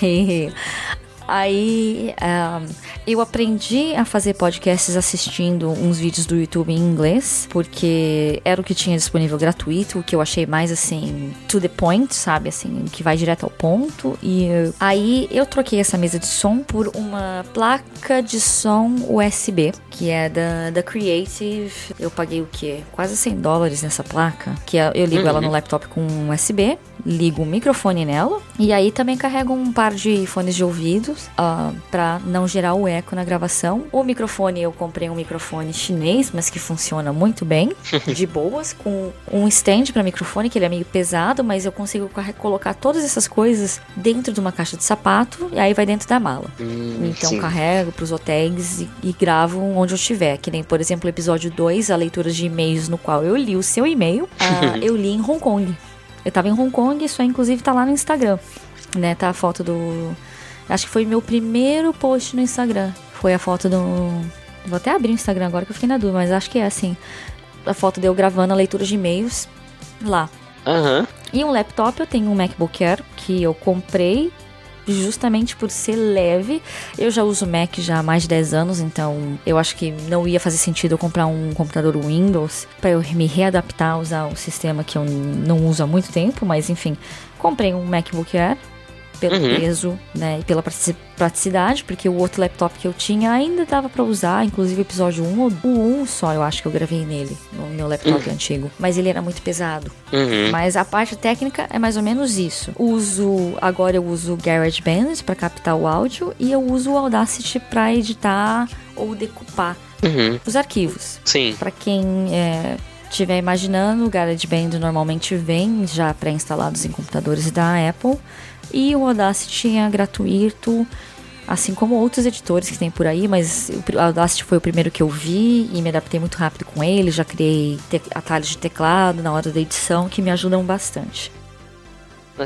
Aí ah, eu aprendi a fazer podcasts assistindo uns vídeos do YouTube em inglês, porque era o que tinha disponível gratuito, o que eu achei mais assim, to the point, sabe? Assim, que vai direto ao ponto. E aí eu troquei essa mesa de som por uma placa de som USB, que é da, da Creative. Eu paguei o quê? Quase 100 dólares nessa placa, que é- eu ligo ela no laptop com um USB, ligo o microfone nela e aí também carrego um par de fones de ouvidos ah, pra não gerar o eco na gravação. O microfone eu comprei um microfone chinês, mas que funciona muito bem, de boas, com um stand para microfone que ele é meio pesado, mas eu consigo colocar todas essas coisas dentro de uma caixa de sapato e aí vai dentro da mala. Hum, Então sim. carrego pros hotéis e, e gravo onde eu estiver. Que nem, por exemplo, o episódio 2, a leitura de e-mails, no qual eu li o seu e-mail. ah, eu li em Hong Kong. Eu tava em Hong Kong, isso aí inclusive tá lá no Instagram. Né? Tá a foto do. Acho que foi meu primeiro post no Instagram. Foi a foto do. Vou até abrir o Instagram agora que eu fiquei na dúvida, mas acho que é assim. A foto de eu gravando a leitura de e-mails lá. Aham. E um laptop, eu tenho um MacBook Air que eu comprei justamente por ser leve. Eu já uso Mac já há mais de 10 anos, então eu acho que não ia fazer sentido eu comprar um computador Windows para eu me readaptar a usar o sistema que eu não uso há muito tempo, mas enfim, comprei um MacBook Air pelo Uhum. peso, né, e pela pratici- praticidade, porque o outro laptop que eu tinha ainda dava pra usar, inclusive o episódio 1, ou- o 1 só eu acho que eu gravei nele, no meu laptop antigo, mas ele era muito pesado. Uhum. Mas a parte técnica é mais ou menos isso. Uso agora eu uso o GarageBand para captar o áudio e eu uso o Audacity para editar ou decupar Uhum. os arquivos. Sim. Para quem é, estiver imaginando, o GarageBand normalmente vem já pré-instalados em computadores da Apple e o Audacity é gratuito. Assim como outros editores que tem por aí, mas o Audacity foi o primeiro que eu vi e me adaptei muito rápido com ele. Já criei atalhos de teclado na hora da edição que me ajudam bastante.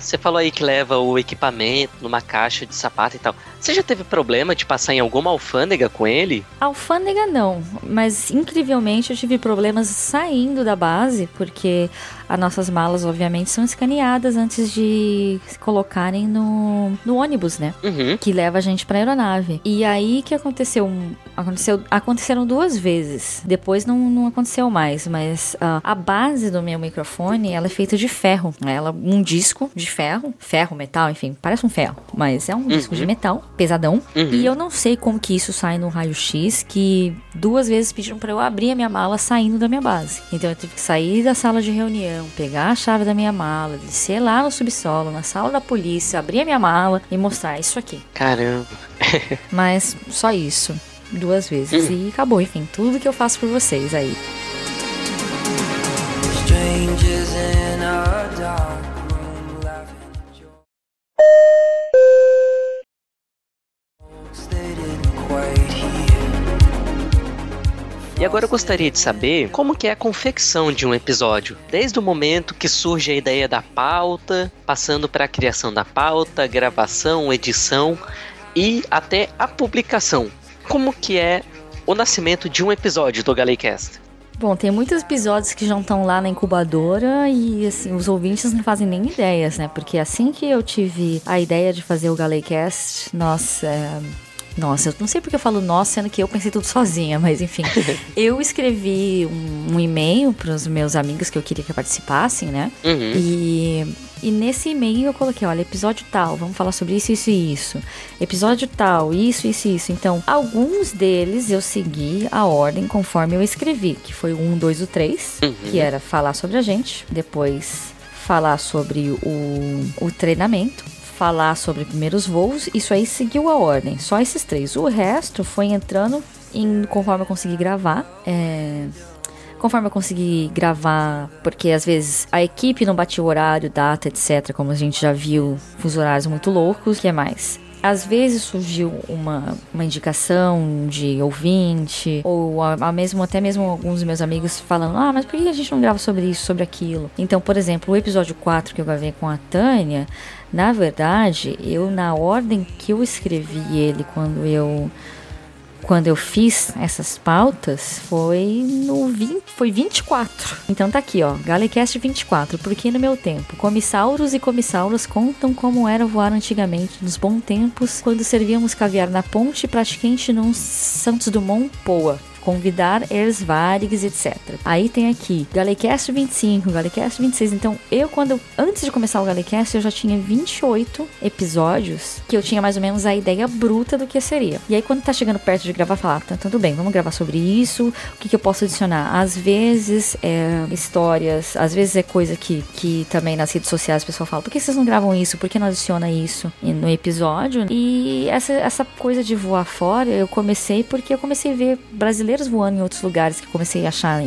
Você falou aí que leva o equipamento numa caixa de sapato e tal. Você já teve problema de passar em alguma alfândega com ele? Alfândega não, mas incrivelmente eu tive problemas saindo da base, porque as nossas malas, obviamente, são escaneadas antes de se colocarem no, no ônibus, né? Uhum. Que leva a gente pra aeronave. E aí que aconteceu? aconteceu aconteceram duas vezes. Depois não, não aconteceu mais, mas ah, a base do meu microfone ela é feita de ferro. Ela um disco de ferro, ferro, metal, enfim, parece um ferro, mas é um disco de metal, pesadão. Uhum. E eu não sei como que isso sai no raio-x, que duas vezes pediram pra eu abrir a minha mala saindo da minha base. Então eu tive que sair da sala de reunião, pegar a chave da minha mala, descer lá no subsolo, na sala da polícia, abrir a minha mala e mostrar isso aqui. Caramba. Mas só isso. Duas vezes. E acabou, enfim. Tudo que eu faço por vocês aí. Strangers in a dark E agora eu gostaria de saber como que é a confecção de um episódio, desde o momento que surge a ideia da pauta, passando para a criação da pauta, gravação, edição e até a publicação. Como que é o nascimento de um episódio do Galecast? Bom, tem muitos episódios que já estão lá na incubadora e assim, os ouvintes não fazem nem ideias, né? Porque assim que eu tive a ideia de fazer o Galecast, nossa. é, Nossa, eu não sei porque eu falo nossa, sendo que eu pensei tudo sozinha, mas enfim. eu escrevi um, um e-mail para os meus amigos que eu queria que participassem, né? Uhum. E, e nesse e-mail eu coloquei, olha, episódio tal, vamos falar sobre isso, isso e isso. Episódio tal, isso, isso e isso. Então, alguns deles eu segui a ordem conforme eu escrevi, que foi o 1, 2 e o 3, Uhum. que era falar sobre a gente, depois falar sobre o, o treinamento, falar sobre primeiros voos, isso aí seguiu a ordem. Só esses três. O resto foi entrando em, conforme eu consegui gravar. É, conforme eu consegui gravar, porque às vezes a equipe não batia o horário, data, etc. Como a gente já viu, os horários muito loucos. O que mais? Às vezes surgiu uma, uma indicação de ouvinte, ou a, a mesmo, até mesmo alguns dos meus amigos falando: Ah, mas por que a gente não grava sobre isso, sobre aquilo? Então, por exemplo, o episódio 4 que eu gravei com a Tânia, na verdade, eu, na ordem que eu escrevi ele quando eu quando eu fiz essas pautas foi no 20, foi 24. Então tá aqui, ó, Galecast 24, porque no meu tempo, comissauros e comissauras contam como era voar antigamente, nos bons tempos, quando servíamos caviar na ponte praticamente num Santos Dumont Poa convidar eles vários, etc. Aí tem aqui Galecast 25, Galecast 26. Então, eu quando antes de começar o Galecast, eu já tinha 28 episódios que eu tinha mais ou menos a ideia bruta do que seria. E aí quando tá chegando perto de gravar, falar, tá tudo bem, vamos gravar sobre isso. O que, que eu posso adicionar? Às vezes é histórias, às vezes é coisa que, que também nas redes sociais o pessoal fala, por que vocês não gravam isso? Por que não adiciona isso no episódio? E essa, essa coisa de voar fora, eu comecei porque eu comecei a ver brasileiros voando em outros lugares que comecei a achar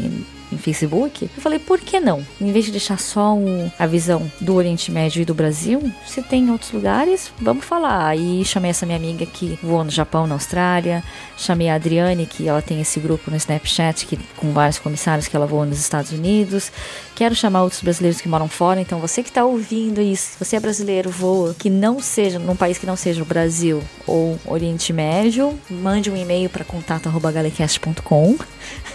em Facebook, eu falei, por que não? Em vez de deixar só um, a visão do Oriente Médio e do Brasil, se tem em outros lugares, vamos falar. Aí chamei essa minha amiga que voou no Japão, na Austrália, chamei a Adriane, que ela tem esse grupo no Snapchat que, com vários comissários que ela voa nos Estados Unidos. Quero chamar outros brasileiros que moram fora, então você que está ouvindo isso, você é brasileiro, voa, que não seja, num país que não seja o Brasil ou Oriente Médio, mande um e-mail para contato.galecast.com.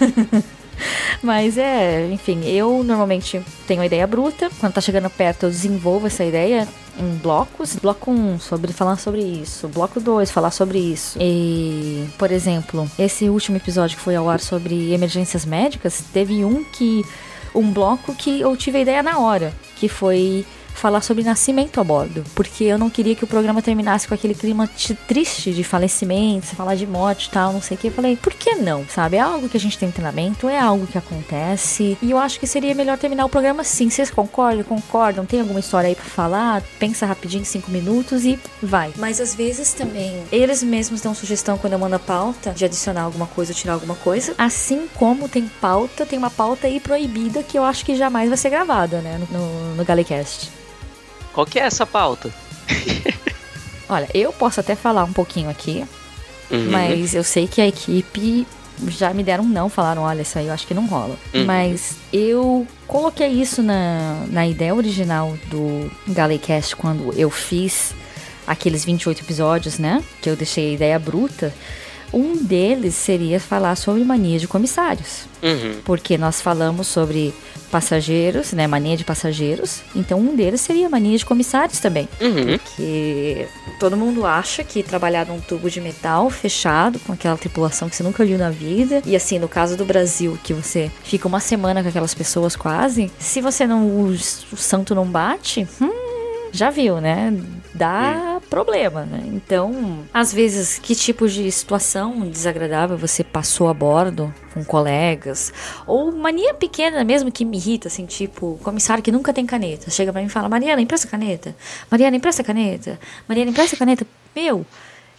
Mas é, enfim, eu normalmente tenho a ideia bruta. Quando tá chegando perto, eu desenvolvo essa ideia em blocos. Bloco 1, sobre falar sobre isso. Bloco 2, falar sobre isso. E, por exemplo, esse último episódio que foi ao ar sobre emergências médicas, teve um que. Um bloco que eu tive a ideia na hora, que foi falar sobre nascimento a bordo, porque eu não queria que o programa terminasse com aquele clima triste de falecimento, falar de morte e tal, não sei o que. Eu falei, por que não? Sabe? É algo que a gente tem treinamento, é algo que acontece, e eu acho que seria melhor terminar o programa assim. Vocês concordam? Concordam? Tem alguma história aí pra falar? Pensa rapidinho, cinco minutos e vai. Mas às vezes também, eles mesmos dão sugestão quando eu mando a pauta de adicionar alguma coisa tirar alguma coisa. Assim como tem pauta, tem uma pauta aí proibida que eu acho que jamais vai ser gravada, né? No, no, no Galecast. Qual que é essa pauta? Olha, eu posso até falar um pouquinho aqui, Uhum. mas eu sei que a equipe já me deram um não, falaram, olha, isso aí eu acho que não rola. Uhum. Mas eu coloquei isso na, na ideia original do Galecast quando eu fiz aqueles 28 episódios, né? Que eu deixei a ideia bruta. Um deles seria falar sobre mania de comissários. Uhum. Porque nós falamos sobre passageiros, né? Mania de passageiros. Então um deles seria mania de comissários também. Uhum. Que todo mundo acha que trabalhar num tubo de metal fechado, com aquela tripulação que você nunca viu na vida. E assim, no caso do Brasil, que você fica uma semana com aquelas pessoas quase. Se você não. O, o santo não bate. Hum, já viu, né? Dá problema, né? Então, às vezes, que tipo de situação desagradável você passou a bordo com colegas? Ou mania pequena mesmo que me irrita, assim, tipo, comissário que nunca tem caneta. Chega pra mim e fala, Mariana, empresta caneta. Mariana, empresta caneta. Mariana, empresta caneta. Meu,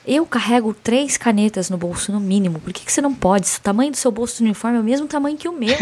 eu carrego três canetas no bolso no mínimo. Por que, que você não pode? O tamanho do seu bolso do uniforme é o mesmo tamanho que o meu.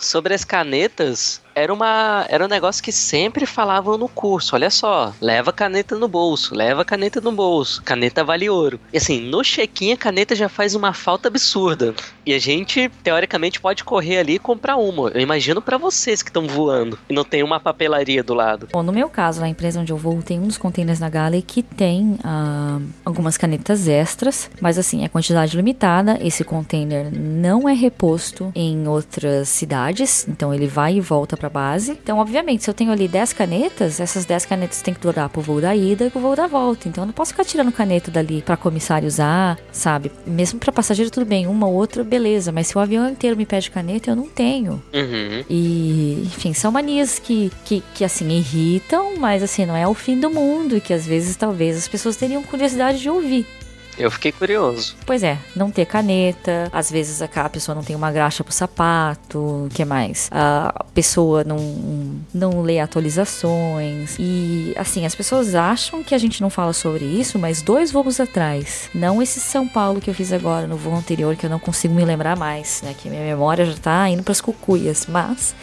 Sobre as canetas, era, uma, era um negócio que sempre falavam no curso. Olha só, leva caneta no bolso, leva caneta no bolso, caneta vale ouro. E assim, no check-in a caneta já faz uma falta absurda. E a gente, teoricamente, pode correr ali e comprar uma. Eu imagino pra vocês que estão voando e não tem uma papelaria do lado. Bom, no meu caso, na empresa onde eu vou, tem dos containers na Galley que tem ah, algumas canetas extras, mas assim, é quantidade limitada. Esse container não é reposto em outras cidades, então ele vai e volta pra base. Então, obviamente, se eu tenho ali 10 canetas, essas 10 canetas tem que durar pro voo da ida e pro voo da volta. Então, eu não posso ficar tirando caneta dali pra comissário usar, sabe? Mesmo pra passageiro, tudo bem, uma ou outra, beleza, mas se o avião inteiro me pede caneta, eu não tenho. Uhum. E, enfim, são manias que, que, que, assim, irritam, mas, assim, não é o fim do mundo e que, às vezes, talvez as pessoas teriam curiosidade de ouvir. Eu fiquei curioso. Pois é, não ter caneta, às vezes a a pessoa não tem uma graxa pro sapato, o que mais? A pessoa não, não lê atualizações. E assim, as pessoas acham que a gente não fala sobre isso, mas dois voos atrás, não esse São Paulo que eu fiz agora, no voo anterior, que eu não consigo me lembrar mais, né? Que minha memória já tá indo pras cucuias, mas.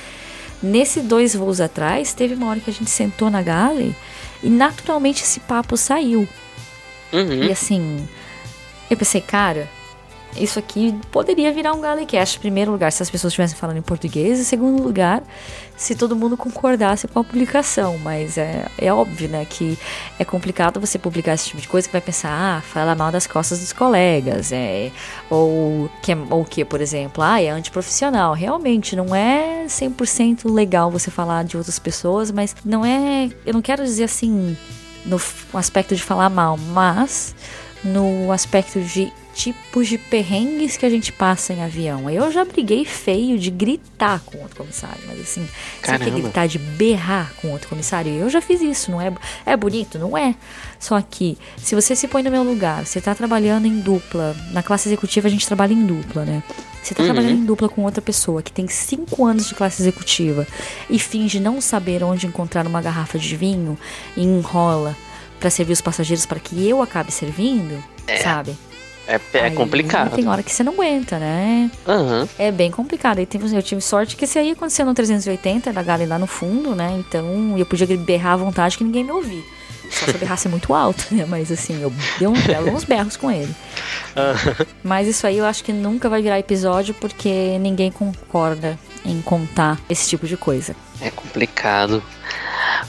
Nesse dois voos atrás, teve uma hora que a gente sentou na galley e naturalmente esse papo saiu. Uhum. E assim, eu pensei, cara, isso aqui poderia virar um Galecast. Primeiro lugar, se as pessoas estivessem falando em português. Em segundo lugar, se todo mundo concordasse com a publicação. Mas é, é óbvio, né, que é complicado você publicar esse tipo de coisa que vai pensar, ah, fala mal das costas dos colegas. É, ou, que, ou que, por exemplo, ah, é antiprofissional. Realmente, não é 100% legal você falar de outras pessoas, mas não é. Eu não quero dizer assim no aspecto de falar mal, mas no aspecto de tipos de perrengues que a gente passa em avião. Eu já briguei feio de gritar com outro comissário, mas assim, sabe que é Caramba. gritar de berrar com outro comissário? Eu já fiz isso, não é? É bonito, não é? Só que, se você se põe no meu lugar, você tá trabalhando em dupla, na classe executiva a gente trabalha em dupla, né? Você tá Uhum. trabalhando em dupla com outra pessoa que tem 5 anos de classe executiva e finge não saber onde encontrar uma garrafa de vinho e enrola pra servir os passageiros para que eu acabe servindo, sabe? É, é Aí complicado. Tem hora que você não aguenta, né? Aham. É bem complicado. Teve- eu tive sorte que esse aí aconteceu no 380, da Gale lá no fundo, né? Então eu podia berrar à vontade que ninguém me ouvia. Só se eu berrasse muito alto, né? Mas assim, eu dei uns, uns berros com ele. Mas isso aí eu acho que nunca vai virar episódio porque ninguém concorda em contar esse tipo de coisa. É complicado.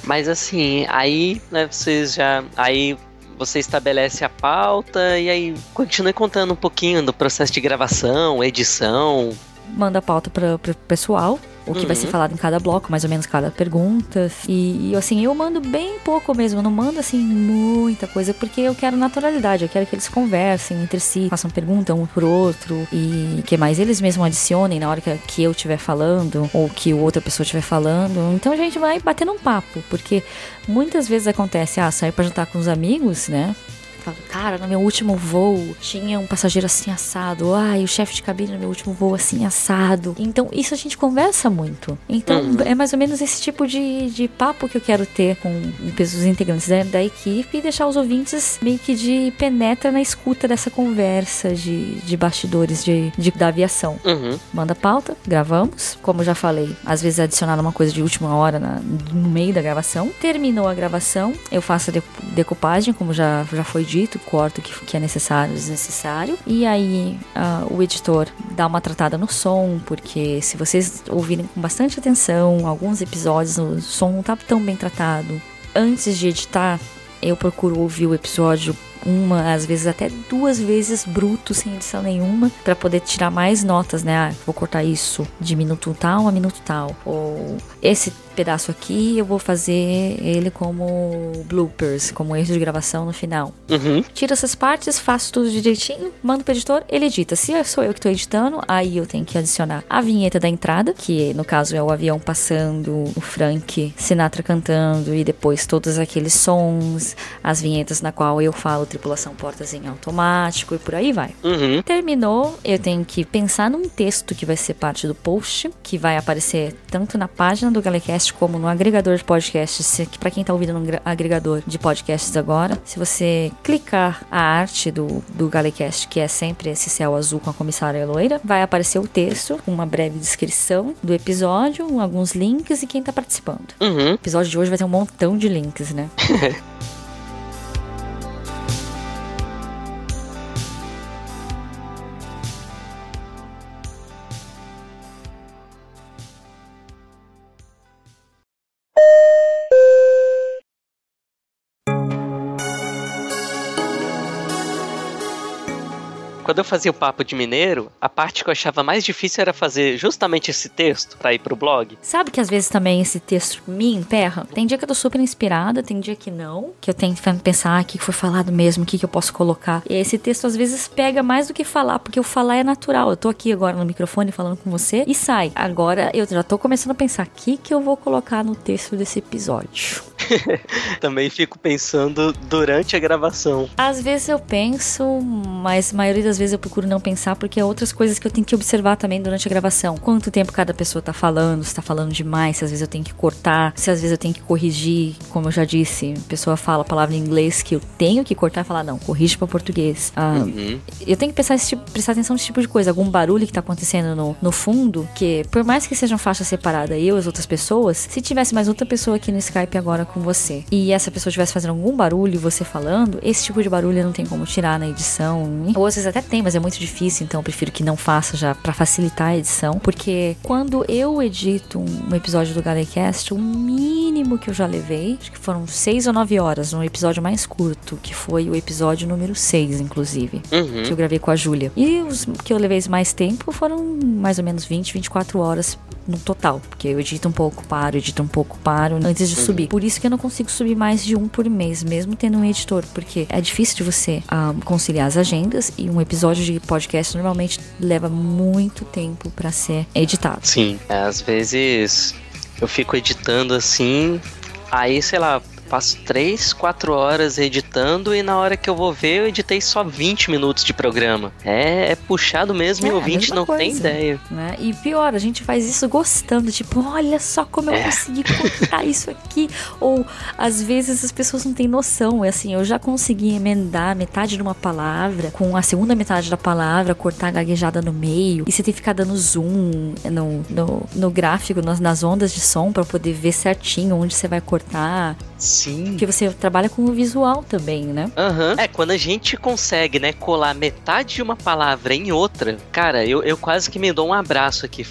Mas assim, aí, né, vocês já. Aí você estabelece a pauta e aí continue contando um pouquinho do processo de gravação, edição. Manda a pauta para o pessoal, o que vai ser Uhum. falado em cada bloco, mais ou menos cada pergunta. E, e, assim, eu mando bem pouco mesmo, eu não mando assim muita coisa, porque eu quero naturalidade, eu quero que eles conversem entre si, façam pergunta um pro outro e que mais eles mesmos adicionem na hora que, que eu estiver falando ou que outra pessoa estiver falando. Então a gente vai batendo um papo, porque muitas vezes acontece, ah, sair pra jantar com os amigos, né? Falo, cara, no meu último voo tinha um passageiro assim assado. Ai, o chefe de cabine no meu último voo assim assado. Então, isso a gente conversa muito. Então, Uhum. é mais ou menos esse tipo de, de papo que eu quero ter com os integrantes da, da equipe e deixar os ouvintes meio que de penetra na escuta dessa conversa de, de bastidores de, de- da aviação. Uhum. Manda pauta, gravamos. Como já falei, às vezes adicionar uma coisa de última hora na- no meio da gravação. Terminou a gravação, eu faço a decu- decupagem, como já, já foi dito, corto o que, que é necessário, desnecessário. E aí ah, o editor dá uma tratada no som, porque se vocês ouvirem com bastante atenção, alguns episódios o som não tá tão bem tratado. Antes de editar, eu procuro ouvir o episódio uma, às vezes até duas vezes bruto, sem edição nenhuma, pra poder tirar mais notas, né? Ah, vou cortar isso de minuto tal a minuto tal. Ou esse pedaço aqui eu vou fazer ele como bloopers, como erro de gravação no final. Uhum. Tiro essas partes, faço tudo direitinho, mando pro editor, ele edita. Se sou eu que tô editando, aí eu tenho que adicionar a vinheta da entrada, que no caso é o avião passando, o Frank Sinatra cantando e depois todos aqueles sons, as vinhetas na qual eu falo tripulação portas em automático e por aí vai. Uhum. Terminou, eu tenho que pensar num texto que vai ser parte do post, que vai aparecer tanto na página do Galecast como no agregador de podcasts, que para quem tá ouvindo no agregador de podcasts agora, se você clicar a arte do, do Galecast, que é sempre esse céu azul com a comissária loira, vai aparecer o texto, com uma breve descrição do episódio, alguns links e quem tá participando. Uhum. O episódio de hoje vai ter um montão de links, né? Quando eu fazia o papo de mineiro, a parte que eu achava mais difícil era fazer justamente esse texto pra ir pro blog. Sabe que às vezes também esse texto me emperra? Tem dia que eu tô super inspirada, tem dia que não, que eu tenho que pensar ah, o que foi falado mesmo, o que, que eu posso colocar. E esse texto às vezes pega mais do que falar, porque o falar é natural. Eu tô aqui agora no microfone falando com você e sai. Agora eu já tô começando a pensar o que, que eu vou colocar no texto desse episódio. Também fico pensando durante a gravação. Às vezes eu penso, mas a maioria das vezes eu procuro não pensar, porque é outras coisas que eu tenho que observar também durante a gravação. Quanto tempo cada pessoa tá falando, se tá falando demais, se às vezes eu tenho que cortar, se às vezes eu tenho que corrigir, como eu já disse, a pessoa fala a palavra em inglês que eu tenho que cortar e falar, não, corrige para português. Ah, Uhum. eu tenho que pensar esse tipo- prestar atenção nesse tipo de coisa, algum barulho que tá acontecendo no, no fundo, que por mais que sejam faixas separadas, eu e as outras pessoas, se tivesse mais outra pessoa aqui no Skype agora com você, e essa pessoa estivesse fazendo algum barulho e você falando, esse tipo de barulho não tem como tirar na edição. Ou às vezes até tem, mas é muito difícil, então eu prefiro que não faça já pra facilitar a edição, porque quando eu edito um, um episódio do Galecast, o mínimo que eu já levei, acho que foram seis ou nove horas, no episódio mais curto, que foi o episódio número 6, inclusive Uhum. que eu gravei com a Júlia. E os que eu levei mais tempo foram mais ou menos 20, 24 horas no total. Porque eu edito um pouco, paro, edito um pouco, paro antes de subir. Por isso que eu não consigo subir mais de um por mês, mesmo tendo um editor. Porque é difícil de você ah, conciliar as agendas e um episódio de podcast normalmente leva muito tempo pra ser editado. Sim. Às vezes eu fico editando assim, aí, sei lá, passo 3, 4 horas editando e na hora que eu vou ver eu editei só 20 minutos de programa. É, é puxado mesmo e É, o a ouvinte não tem coisa. ideia. né? E pior, a gente faz isso gostando, tipo, olha só como eu É. consegui cortar isso aqui. Ou às vezes as pessoas não têm noção. É assim, eu já consegui emendar metade de uma palavra com a segunda metade da palavra, cortar a gaguejada no meio. E você tem que ficar dando zoom no, no, no gráfico, nas, nas ondas de som, pra poder ver certinho onde você vai cortar. Sim. Porque você trabalha com o visual também, né? Aham. É, quando a gente consegue, né, colar metade de uma palavra em outra, cara, eu, eu quase que me dou um abraço aqui.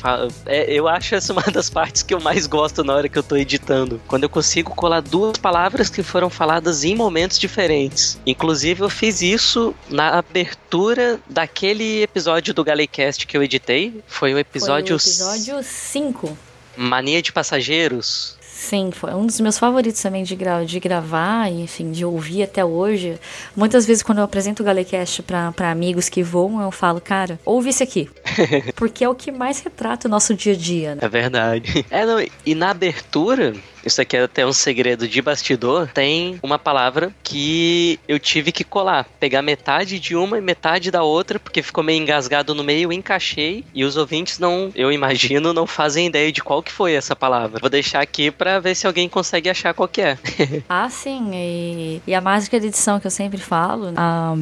É, eu acho essa uma das partes que eu mais gosto na hora que eu tô editando. Quando eu consigo colar duas palavras que foram faladas em momentos diferentes. Inclusive, eu fiz isso na abertura daquele episódio do Galecast que eu editei. Foi o episódio, Foi o episódio 5. Mania de Passageiros. Sim, foi um dos meus favoritos também de, gra de gravar e, enfim, de ouvir até hoje. Muitas vezes, quando eu apresento o Galecast pra, pra amigos que voam, eu falo, cara, ouve isso aqui. Porque é o que mais retrata o nosso dia a dia, né? É verdade. É, não, e na abertura, isso aqui é até um segredo de bastidor, tem uma palavra que eu tive que colar. Pegar metade de uma e metade da outra, porque ficou meio engasgado no meio, encaixei, e os ouvintes não, eu imagino, não fazem ideia de qual que foi essa palavra. Vou deixar aqui pra ver se alguém consegue achar qual que é. Ah, sim, e, e a mágica de edição que eu sempre falo, ah,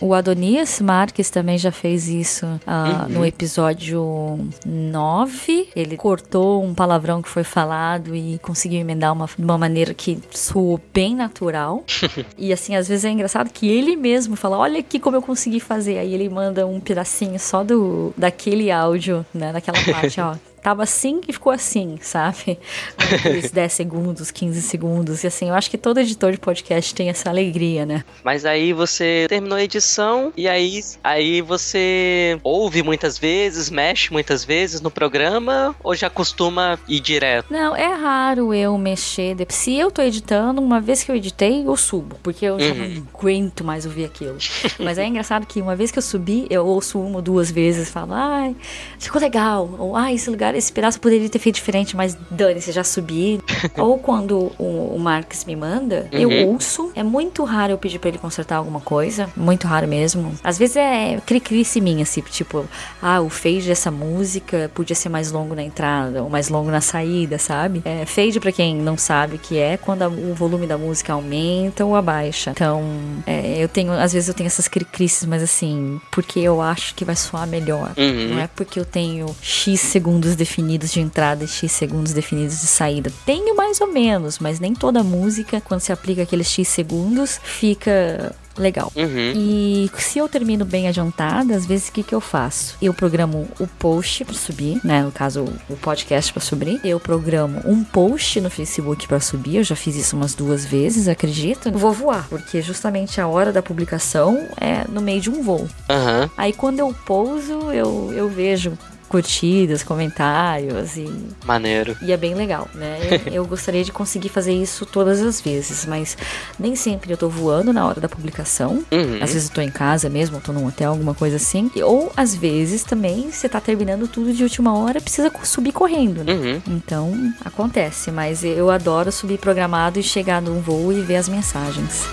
o Adonias Marques também já fez isso ah, no episódio 9. Ele cortou um palavrão que foi falado e conseguiu emendar uma, de uma maneira que soou bem natural. e assim, às vezes é engraçado que ele mesmo fala: Olha aqui como eu consegui fazer. Aí ele manda um pedacinho só do daquele áudio, né? Daquela parte, ó. Tava assim e ficou assim, sabe? Aqueles 10 segundos, 15 segundos. E assim, eu acho que todo editor de podcast tem essa alegria, né? Mas aí você terminou a edição e aí, aí você ouve muitas vezes, mexe muitas vezes no programa ou já costuma ir direto? Não, é raro eu mexer. Se eu tô editando, uma vez que eu editei, eu subo. Porque eu já não aguento mais ouvir aquilo. Mas é engraçado que uma vez que eu subi, eu ouço uma ou duas vezes e falo, ai, ficou legal. Ou, ai, esse lugar, esse pedaço eu poderia ter feito diferente, mas dane-se, já subi. ou quando o, o Marques me manda, eu Uhum. ouço. É muito raro eu pedir pra ele consertar alguma coisa. Muito raro mesmo. Às vezes é cri-crice minha, assim, tipo, ah, o fade dessa música podia ser mais longo na entrada ou mais longo na saída, sabe? É, fade, pra quem não sabe o que é, quando a- o volume da música aumenta ou abaixa. Então, é, eu tenho, às vezes eu tenho essas cri-crices, mas assim, porque eu acho que vai soar melhor. Uhum. Não é porque eu tenho X segundos definidos de entrada e X segundos definidos de saída. Tenho mais ou menos, mas nem toda música, quando se aplica aqueles X segundos, fica legal. Uhum. E se eu termino bem adiantada, às vezes o que, que eu faço? Eu programo o post pra subir, né? No caso, o podcast pra subir. Eu programo um post no Facebook pra subir. Eu já fiz isso umas duas vezes, acredito. Eu vou voar, porque justamente a hora da publicação é no meio de um voo. Aham. Aí quando eu pouso, eu, eu vejo curtidas, comentários e, Maneiro. e é bem legal, né? Eu, eu gostaria de conseguir fazer isso todas as vezes, mas nem sempre eu tô voando na hora da publicação. Uhum. Às vezes eu tô em casa mesmo, tô num hotel, alguma coisa assim. Ou às vezes também você tá terminando tudo de última hora, precisa subir correndo, né? Uhum. Então acontece, mas eu adoro subir programado e chegar num voo e ver as mensagens.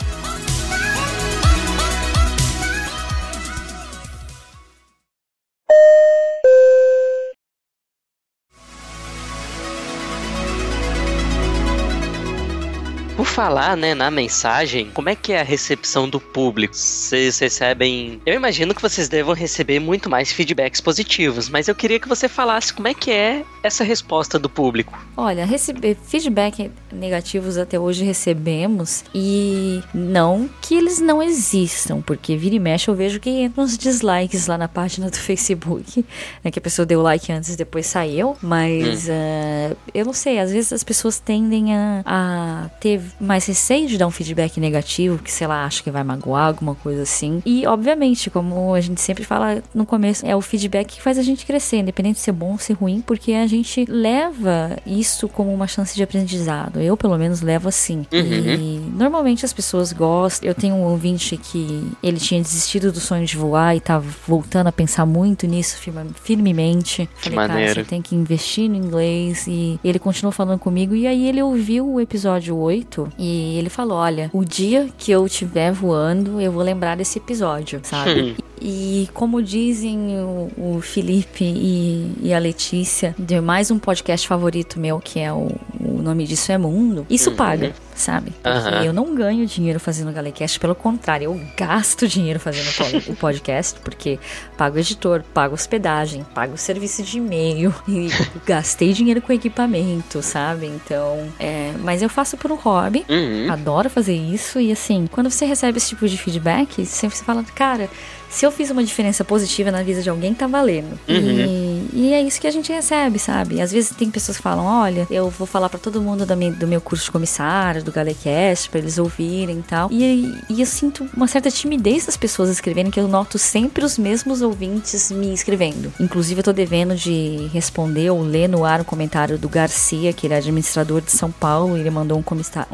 Falar, né, na mensagem, como é que é a recepção do público? Vocês recebem. Eu imagino que vocês devam receber muito mais feedbacks positivos, mas eu queria que você falasse como é que é essa resposta do público. Olha, receber feedback negativos até hoje recebemos e não que eles não existam, porque vira e mexe eu vejo que entra uns dislikes lá na página do Facebook, né, que a pessoa deu like antes e depois saiu, mas ah, eu não sei, às vezes as pessoas tendem a, a ter mais receio de dar um feedback negativo, que sei lá, acha que vai magoar, alguma coisa assim. E obviamente, como a gente sempre fala no começo, é o feedback que faz a gente crescer, independente de ser bom ou ser ruim, porque a gente leva isso como uma chance de aprendizado. Eu, pelo menos, levo assim. E normalmente as pessoas gostam. Eu tenho um ouvinte que ele tinha desistido do sonho de voar e tá voltando a pensar muito nisso firma- firmemente. Falei, cara, maneiro. você tem que investir no inglês. E ele continuou falando comigo. E aí ele ouviu o episódio 8 e ele falou: Olha, o dia que eu estiver voando, eu vou lembrar desse episódio, sabe? E como dizem o, o Felipe e, e a Letícia, de mais um podcast favorito meu, que é o, o nome disso é Mundo, isso paga, sabe? Aham. eu não ganho dinheiro fazendo o Galecast, pelo contrário, eu gasto dinheiro fazendo o podcast, porque pago editor, pago hospedagem, pago serviço de e-mail e gastei dinheiro com equipamento, sabe? Então, é, mas eu faço por um hobby, Uhum. Adoro fazer isso e assim, quando você recebe esse tipo de feedback, sempre você fala, cara, se eu fiz uma diferença positiva na vida de alguém, tá valendo. E, e é isso que a gente recebe, sabe? Às vezes tem pessoas que falam, olha, eu vou falar pra todo mundo minha- do meu curso de comissário, do Galecast, pra eles ouvirem e tal. E, e eu sinto uma certa timidez das pessoas escreverem, que eu noto sempre os mesmos ouvintes me escrevendo. Inclusive, eu tô devendo de responder ou ler no ar o comentário do Garcia, que ele é administrador de São Paulo, e ele mandou um,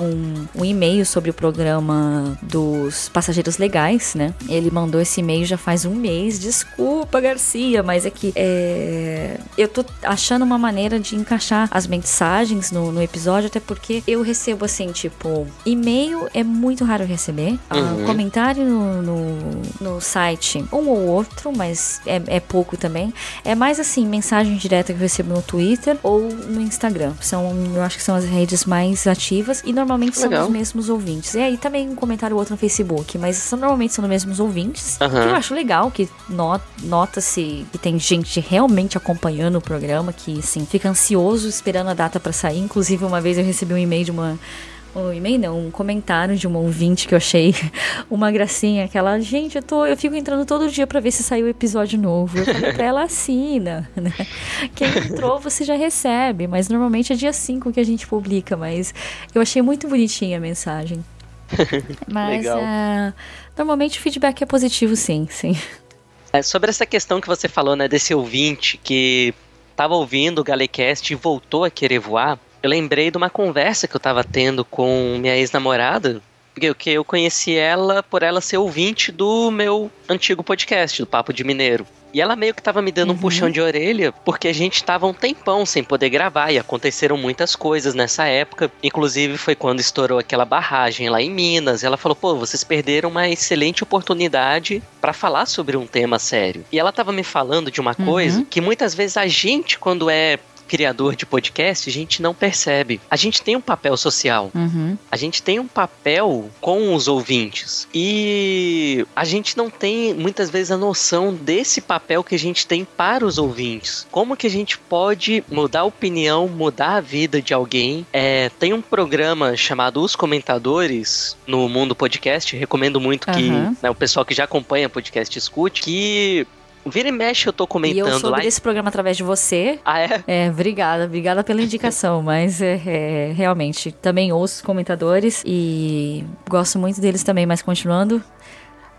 um, um e-mail sobre o programa dos passageiros legais, né? Ele mandou esse e-mail já faz um mês. Desculpa, Garcia, mas é que é, eu tô achando uma maneira de encaixar as mensagens no, no episódio, até porque eu recebo assim, tipo, e-mail é muito raro receber. Ah, Uhum. comentário no, no, no site, um ou outro, mas é, é pouco também. É mais assim, mensagem direta que eu recebo no Twitter ou no Instagram. São, eu acho que são as redes mais ativas e normalmente são Legal. os mesmos ouvintes. E aí também um comentário ou outro no Facebook, mas são, normalmente são os mesmos ouvintes. Aham. Que eu acho legal que no- nota-se que tem gente realmente acompanhando o programa, que assim, fica ansioso esperando a data pra sair. Inclusive, uma vez eu recebi um e-mail de uma um e-mail não, um comentário de uma ouvinte que eu achei uma gracinha, que ela, gente, eu tô, eu fico entrando todo dia pra ver se saiu o episódio novo. Eu falei pra ela, assina, né? Quem entrou você já recebe, mas normalmente é dia 5 que a gente publica, mas eu achei muito bonitinha a mensagem. Mas Legal. é, normalmente o feedback é positivo, sim, sim. É, sobre essa questão que você falou, né, desse ouvinte que tava ouvindo o Galecast e voltou a querer voar, eu lembrei de uma conversa que eu tava tendo com minha ex-namorada, porque que eu conheci ela por ela ser ouvinte do meu antigo podcast, do Papo de Mineiro. E ela meio que tava me dando um puxão de orelha, porque a gente tava um tempão sem poder gravar e aconteceram muitas coisas nessa época. Inclusive foi quando estourou aquela barragem lá em Minas. Ela falou: "Pô, vocês perderam uma excelente oportunidade pra falar sobre um tema sério". E ela tava me falando de uma coisa que muitas vezes a gente quando é criador de podcast, a gente não percebe. A gente tem um papel social. Uhum. A gente tem um papel com os ouvintes e a gente não tem muitas vezes a noção desse papel que a gente tem para os ouvintes. Como que a gente pode mudar a opinião, mudar a vida de alguém? É, tem um programa chamado Os Comentadores no Mundo Podcast. Recomendo muito que Aham. né, o pessoal que já acompanha podcast escute. Que vira e mexe eu tô E eu comentando soube lá. desse programa através de você. Ah, é? É, obrigada, obrigada pela indicação, mas é, é, realmente também ouço os comentadores e gosto muito deles também, mas continuando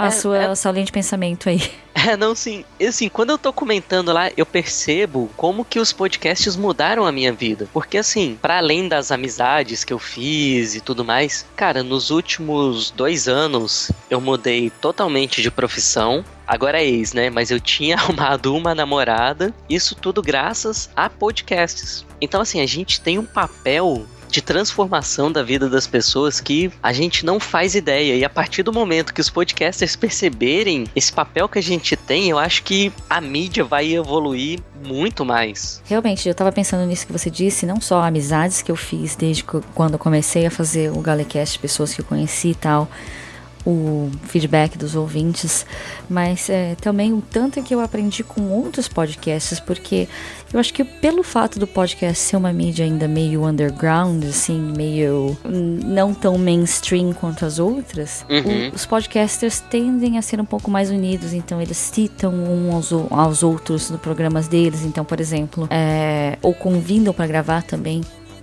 a É, sua, é- sua linha de pensamento aí. É, não, sim. Assim, quando eu tô comentando lá, eu percebo como que os podcasts mudaram a minha vida. Porque, assim, para além das amizades que eu fiz e tudo mais, cara, nos últimos dois anos eu mudei totalmente de profissão. Agora é ex, né? Mas eu tinha arrumado uma namorada. Isso tudo graças a podcasts. Então, assim, a gente tem um papel de transformação da vida das pessoas que a gente não faz ideia. E a partir do momento que os podcasters perceberem esse papel que a gente tem, eu acho que a mídia vai evoluir muito mais. Realmente, eu tava pensando nisso que você disse, não só amizades que eu fiz desde quando comecei a fazer o Galecast, pessoas que eu conheci e tal, o feedback dos ouvintes, mas é, também o tanto que eu aprendi com outros podcasts, porque eu acho que pelo fato do podcast ser uma mídia ainda meio underground, assim, meio não tão mainstream quanto as outras, Uhum. o- os podcasters tendem a ser um pouco mais unidos, então eles citam uns aos, aos outros nos programas deles, então, por exemplo, é, ou convidam para gravar também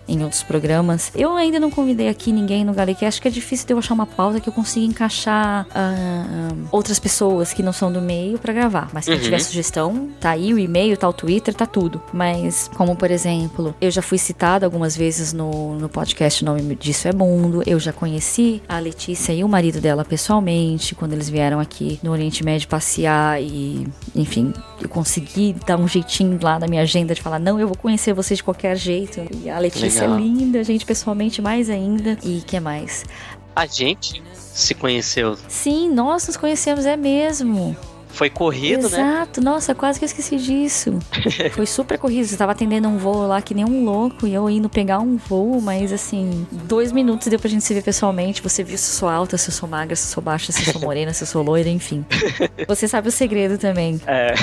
em outros programas. Eu ainda não convidei aqui ninguém no Galecast, que é difícil de eu achar uma pauta que eu consiga encaixar ah, outras pessoas que não são do meio pra gravar. Mas se Uhum. tiver sugestão, tá aí o e-mail, tá o Twitter, tá tudo. Mas, como por exemplo, eu já fui citada algumas vezes no, no podcast O Nome Disso é Mundo. Eu já conheci a Letícia e o marido dela pessoalmente, quando eles vieram aqui no Oriente Médio passear e, enfim, eu consegui dar um jeitinho lá na minha agenda de falar, não, eu vou conhecer vocês de qualquer jeito. E a Letícia Legal. é linda, gente, pessoalmente mais ainda. E que mais? A gente se conheceu. Sim, nós nos conhecemos, é mesmo. Foi corrido, né? Exato, nossa, quase que eu esqueci disso. Foi super corrido. Você tava atendendo um voo lá que nem um louco e eu indo pegar um voo, mas assim, dois minutos deu pra gente se ver pessoalmente. Você viu se eu sou alta, se eu sou magra, se eu sou baixa, se eu sou morena, se eu sou loira, enfim. Você sabe o segredo também. É.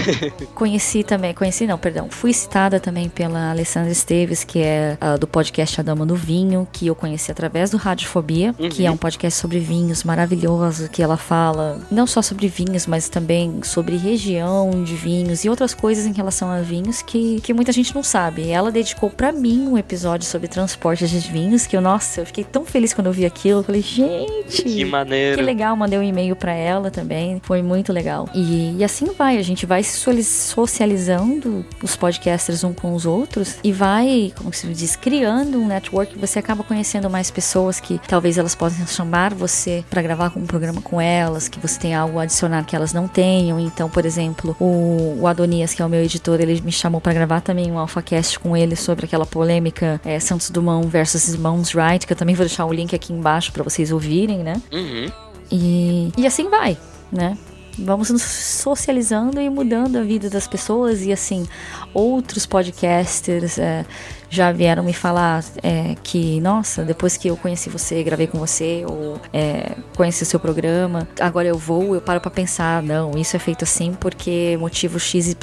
Conheci também, conheci não, perdão. Fui citada também pela Alessandra Esteves, que é ah, do podcast A Dama do Vinho, que eu conheci através do Radiofobia, que é um podcast sobre vinhos maravilhoso, que ela fala não só sobre vinhos, mas também sobre região de vinhos e outras coisas em relação a vinhos que, que muita gente não sabe. Ela dedicou pra mim um episódio sobre transporte de vinhos, que eu, nossa, eu fiquei tão feliz quando eu vi aquilo. Eu falei, gente, Que maneiro. que legal, mandei um e-mail pra ela também. Foi muito legal. E, e assim vai, a gente vai se socializando, os podcasters um com os outros, e vai, como se diz, criando um network. Você acaba conhecendo mais pessoas que talvez elas possam chamar você pra gravar um programa com elas, que você tem algo a adicionar que elas não tenham. Então, por exemplo, o, o Adonias, que é o meu editor, ele me chamou pra gravar também um AlphaCast com ele sobre aquela polêmica é, Santos Dumont versus Irmãos Wright, que eu também vou deixar o link aqui embaixo pra vocês ouvirem, né? Uhum. E, e assim vai, né? Vamos nos socializando e mudando a vida das pessoas. E assim, outros podcasters é, já vieram me falar é, que, nossa, depois que eu conheci você, gravei com você, ou é, conheci o seu programa, agora eu vou, eu paro pra pensar, não, isso é feito assim porque motivo XYZ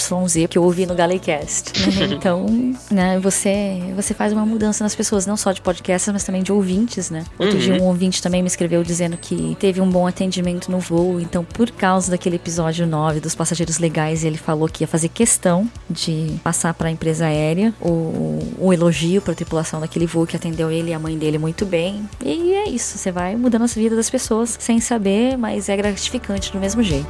que eu ouvi no Galecast. então, né, você, você faz uma mudança nas pessoas, não só de podcasters, mas também de ouvintes, né? Outro dia um ouvinte também me escreveu dizendo que teve um bom atendimento no voo, então por causa daquele episódio 9 dos passageiros legais, ele falou que ia fazer questão de passar para a empresa aérea o, o elogio para a tripulação daquele voo que atendeu ele e a mãe dele muito bem. E é isso, você vai mudando as vidas das pessoas sem saber, mas é gratificante do mesmo jeito.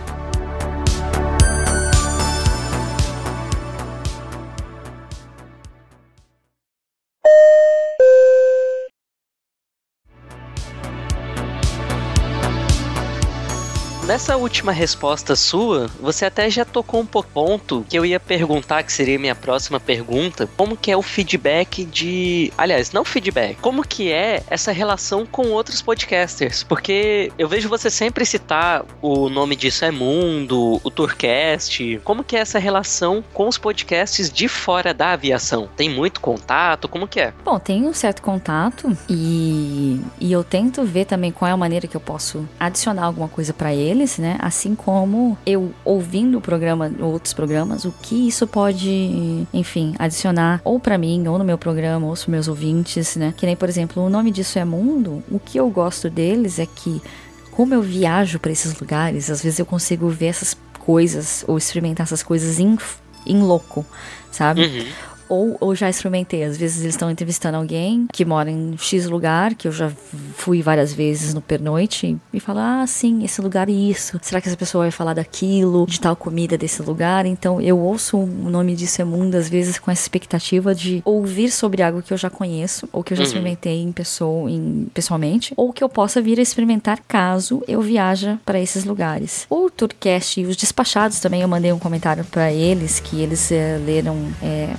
Nessa última resposta sua, você até já tocou um ponto que eu ia perguntar, que seria minha próxima pergunta, como que é o feedback de, aliás, não feedback, como que é essa relação com outros podcasters? Porque eu vejo você sempre citar o nome disso é Mundo, o Tourcast, como que é essa relação com os podcasts de fora da aviação? Tem muito contato? Como que é? Bom, tem um certo contato e, e eu tento ver também qual é a maneira que eu posso adicionar alguma coisa para eles, né? Assim como eu ouvindo o programa, outros programas, o que isso pode, enfim, adicionar ou para mim, ou no meu programa, ou para meus ouvintes, né? Que nem, por exemplo, o nome disso é Mundo. O que eu gosto deles é que como eu viajo para esses lugares, às vezes eu consigo ver essas coisas ou experimentar essas coisas em, em louco, sabe? Uhum. Ou, ou já experimentei. Às vezes eles estão entrevistando alguém que mora em X lugar, que eu já fui várias vezes no pernoite, e fala: ah, sim, esse lugar é isso. Será que essa pessoa vai falar daquilo, de tal comida desse lugar? Então eu ouço o nome disso é mundo, às vezes, com essa expectativa de ouvir sobre algo que eu já conheço, ou que eu já Uhum. experimentei em pessoa, em, pessoalmente, ou que eu possa vir a experimentar caso eu viaja para esses lugares. O Tourcast e os despachados também, eu mandei um comentário para eles, que eles eh, leram eh,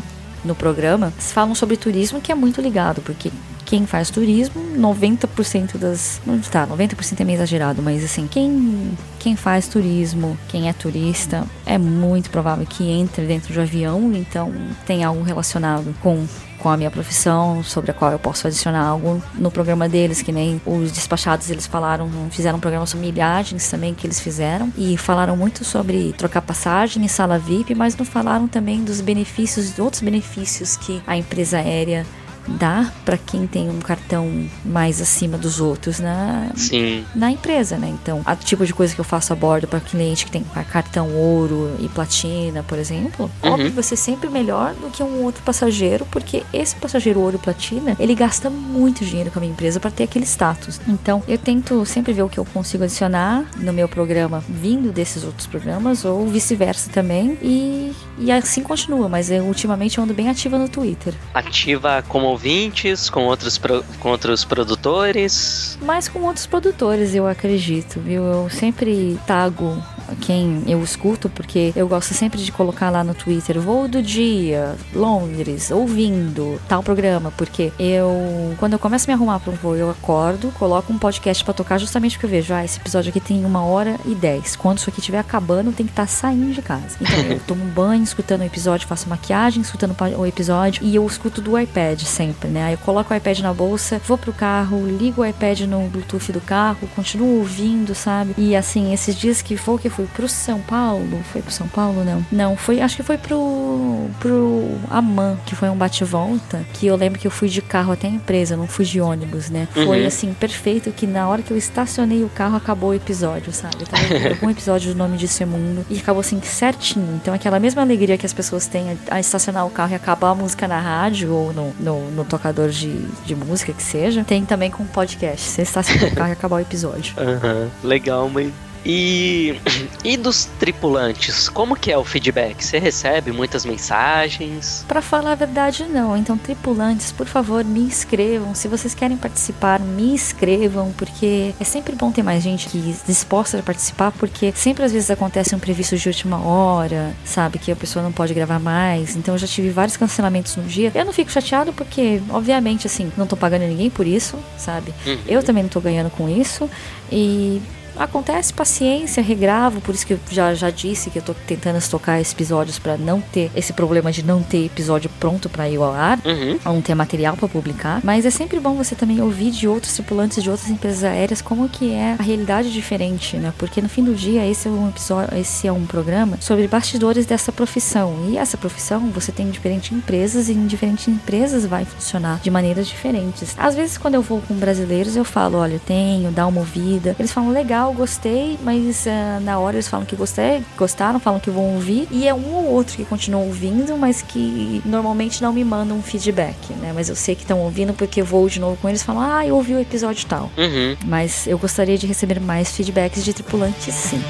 no programa, falam sobre turismo que é muito ligado, porque quem faz turismo, 90% das. Não tá, 90% é meio exagerado, mas assim, quem, quem faz turismo, quem é turista, é muito provável que entre dentro de um avião, então tem algo relacionado com com a minha profissão, sobre a qual eu posso adicionar algo no programa deles, que nem os despachados eles falaram, fizeram um programa sobre milhagens também que eles fizeram e falaram muito sobre trocar passagem em sala VIP, mas não falaram também dos benefícios, outros benefícios que a empresa aérea dá para quem tem um cartão mais acima dos outros na, Sim. na empresa, né? Então, a tipo de coisa que eu faço a bordo para cliente que tem cartão ouro e platina, por exemplo, Uhum. óbvio, vai ser sempre melhor do que um outro passageiro, porque esse passageiro ouro e platina, ele gasta muito dinheiro com a minha empresa para ter aquele status. Então, eu tento sempre ver o que eu consigo adicionar no meu programa vindo desses outros programas ou vice-versa também e, e assim continua, mas eu ultimamente eu ando bem ativa no Twitter. Ativa como ouvintes, com outros, pro- com outros produtores. Mas com outros produtores, eu acredito, viu? Eu sempre tago quem eu escuto, porque eu gosto sempre de colocar lá no Twitter, voo do dia, Londres, ouvindo tal programa, porque eu, quando eu começo a me arrumar para um voo, eu acordo, coloco um podcast para tocar justamente porque eu vejo, ah, esse episódio aqui tem uma hora e dez. Quando isso aqui estiver acabando, tem que estar saindo de casa. Então eu tomo um banho, escutando o episódio, faço maquiagem, escutando o episódio, e eu escuto do iPad sempre, né? Aí eu coloco o iPad na bolsa, vou pro carro, ligo o iPad no Bluetooth do carro, continuo ouvindo, sabe? E assim, esses dias que foi que fui pro São Paulo, foi pro São Paulo, não? Não, foi, acho que foi pro pro Amman, que foi um bate-volta, que eu lembro que eu fui de carro até a empresa, não fui de ônibus, né? Foi Uhum. assim, perfeito que na hora que eu estacionei o carro acabou o episódio, sabe? Eu tava algum episódio do Nome Disso é Mundo e acabou assim certinho. Então aquela mesma alegria que as pessoas têm a, estacionar o carro e acabar a música na rádio ou no, no, no tocador de, de música que seja, tem também com o podcast. Você estaciona o carro e acabar o episódio. Aham, legal, mãe. E, e dos tripulantes, como que é o feedback? Você recebe muitas mensagens? Pra falar a verdade, não. Então, tripulantes, por favor, me inscrevam. Se vocês querem participar, me inscrevam, porque é sempre bom ter mais gente que disposta a participar, porque sempre às vezes acontece um previsto de última hora, sabe? Que a pessoa não pode gravar mais. Então, eu já tive vários cancelamentos no dia. Eu não fico chateado porque, obviamente, assim, não tô pagando ninguém por isso, sabe? Uhum. Eu também não tô ganhando com isso. E acontece, paciência, regravo, por isso que eu já, já disse que eu tô tentando estocar episódios pra não ter esse problema de não ter episódio pronto pra ir ao ar. Uhum. Não ter material pra publicar, mas é sempre bom você também ouvir de outros tripulantes de outras empresas aéreas como que é a realidade diferente, né? Porque no fim do dia esse é um episódio, esse é um programa sobre bastidores dessa profissão. E essa profissão você tem em diferentes empresas e em diferentes empresas vai funcionar de maneiras diferentes. Às vezes quando eu vou com brasileiros eu falo, olha, eu tenho, dá uma ouvida. Eles falam legal, gostei, mas ah, na hora eles falam que gostei, gostaram, falam que vão ouvir e é um ou outro que continua ouvindo, mas que normalmente não me mandam um feedback, né? Mas eu sei que estão ouvindo porque eu vou de novo com eles e falam, ah, eu ouvi o episódio tal. Uhum. Mas eu gostaria de receber mais feedbacks de tripulantes, sim.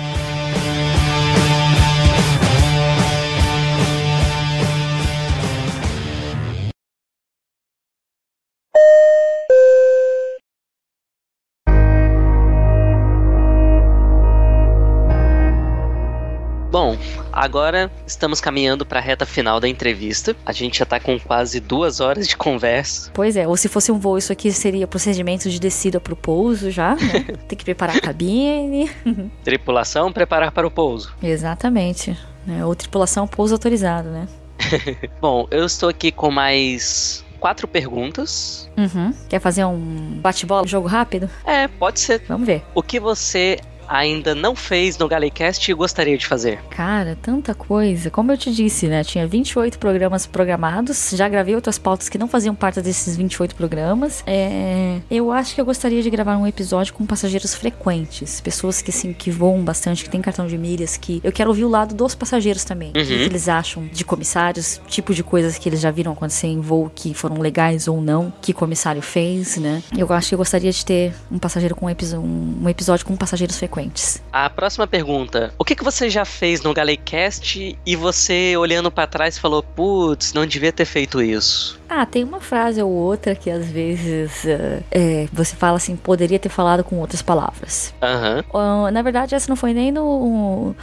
Agora estamos caminhando para a reta final da entrevista. A gente já tá com quase duas horas de conversa. Pois é, ou se fosse um voo, isso aqui seria procedimento de descida pro pouso já, né? Tem que preparar a cabine. Tripulação, preparar para o pouso. Exatamente. Né? Ou tripulação pouso autorizado, né? Bom, eu estou aqui com mais quatro perguntas. Uhum. Quer fazer um bate-bola, jogo rápido? É, pode ser. Vamos ver. O que você ainda não fez no Galecast e gostaria de fazer? Cara, tanta coisa. Como eu te disse, né? Tinha 28 programas programados. Já gravei outras pautas que não faziam parte desses 28 programas. É, eu acho que eu gostaria de gravar um episódio com passageiros frequentes. Pessoas que, assim, que voam bastante, que tem cartão de milhas, que eu quero ouvir o lado dos passageiros também. O que, Uhum. que eles acham de comissários, tipo de coisas que eles já viram acontecer em voo que foram legais ou não, que comissário fez, né? Eu acho que eu gostaria de ter um passageiro com um, um- um episódio com passageiros frequentes. A próxima pergunta: O que, que você já fez no Galecast e você, olhando pra trás, falou: Putz, não devia ter feito isso? Ah, tem uma frase ou outra que às vezes eh, é, você fala assim, poderia ter falado com outras palavras. Aham. Ah, na verdade, essa não foi nem no.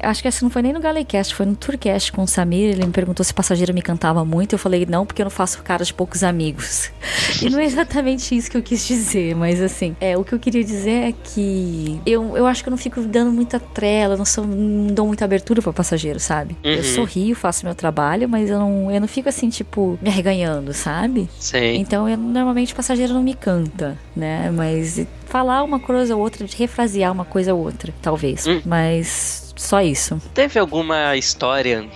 Acho que essa não foi nem no Galecast, foi no Tourcast com o Samir. Ele me perguntou se passageiro me cantava muito. Eu falei, não, porque eu não faço cara de poucos amigos. E não é exatamente isso que eu quis dizer, mas assim, é, o que eu queria dizer é que eu, eu acho que eu não fico dando muita trela, não, sou, não dou muita abertura pra passageiro, sabe? Eu Uhum. sorrio, faço meu trabalho, mas eu não, eu não fico assim, tipo, me arreganhando, sabe? Sei. Então, eu, normalmente o passageiro não me canta, né? Mas falar uma coisa ou outra, de refrasear uma coisa ou outra, talvez. Hum. Mas só isso. Teve alguma história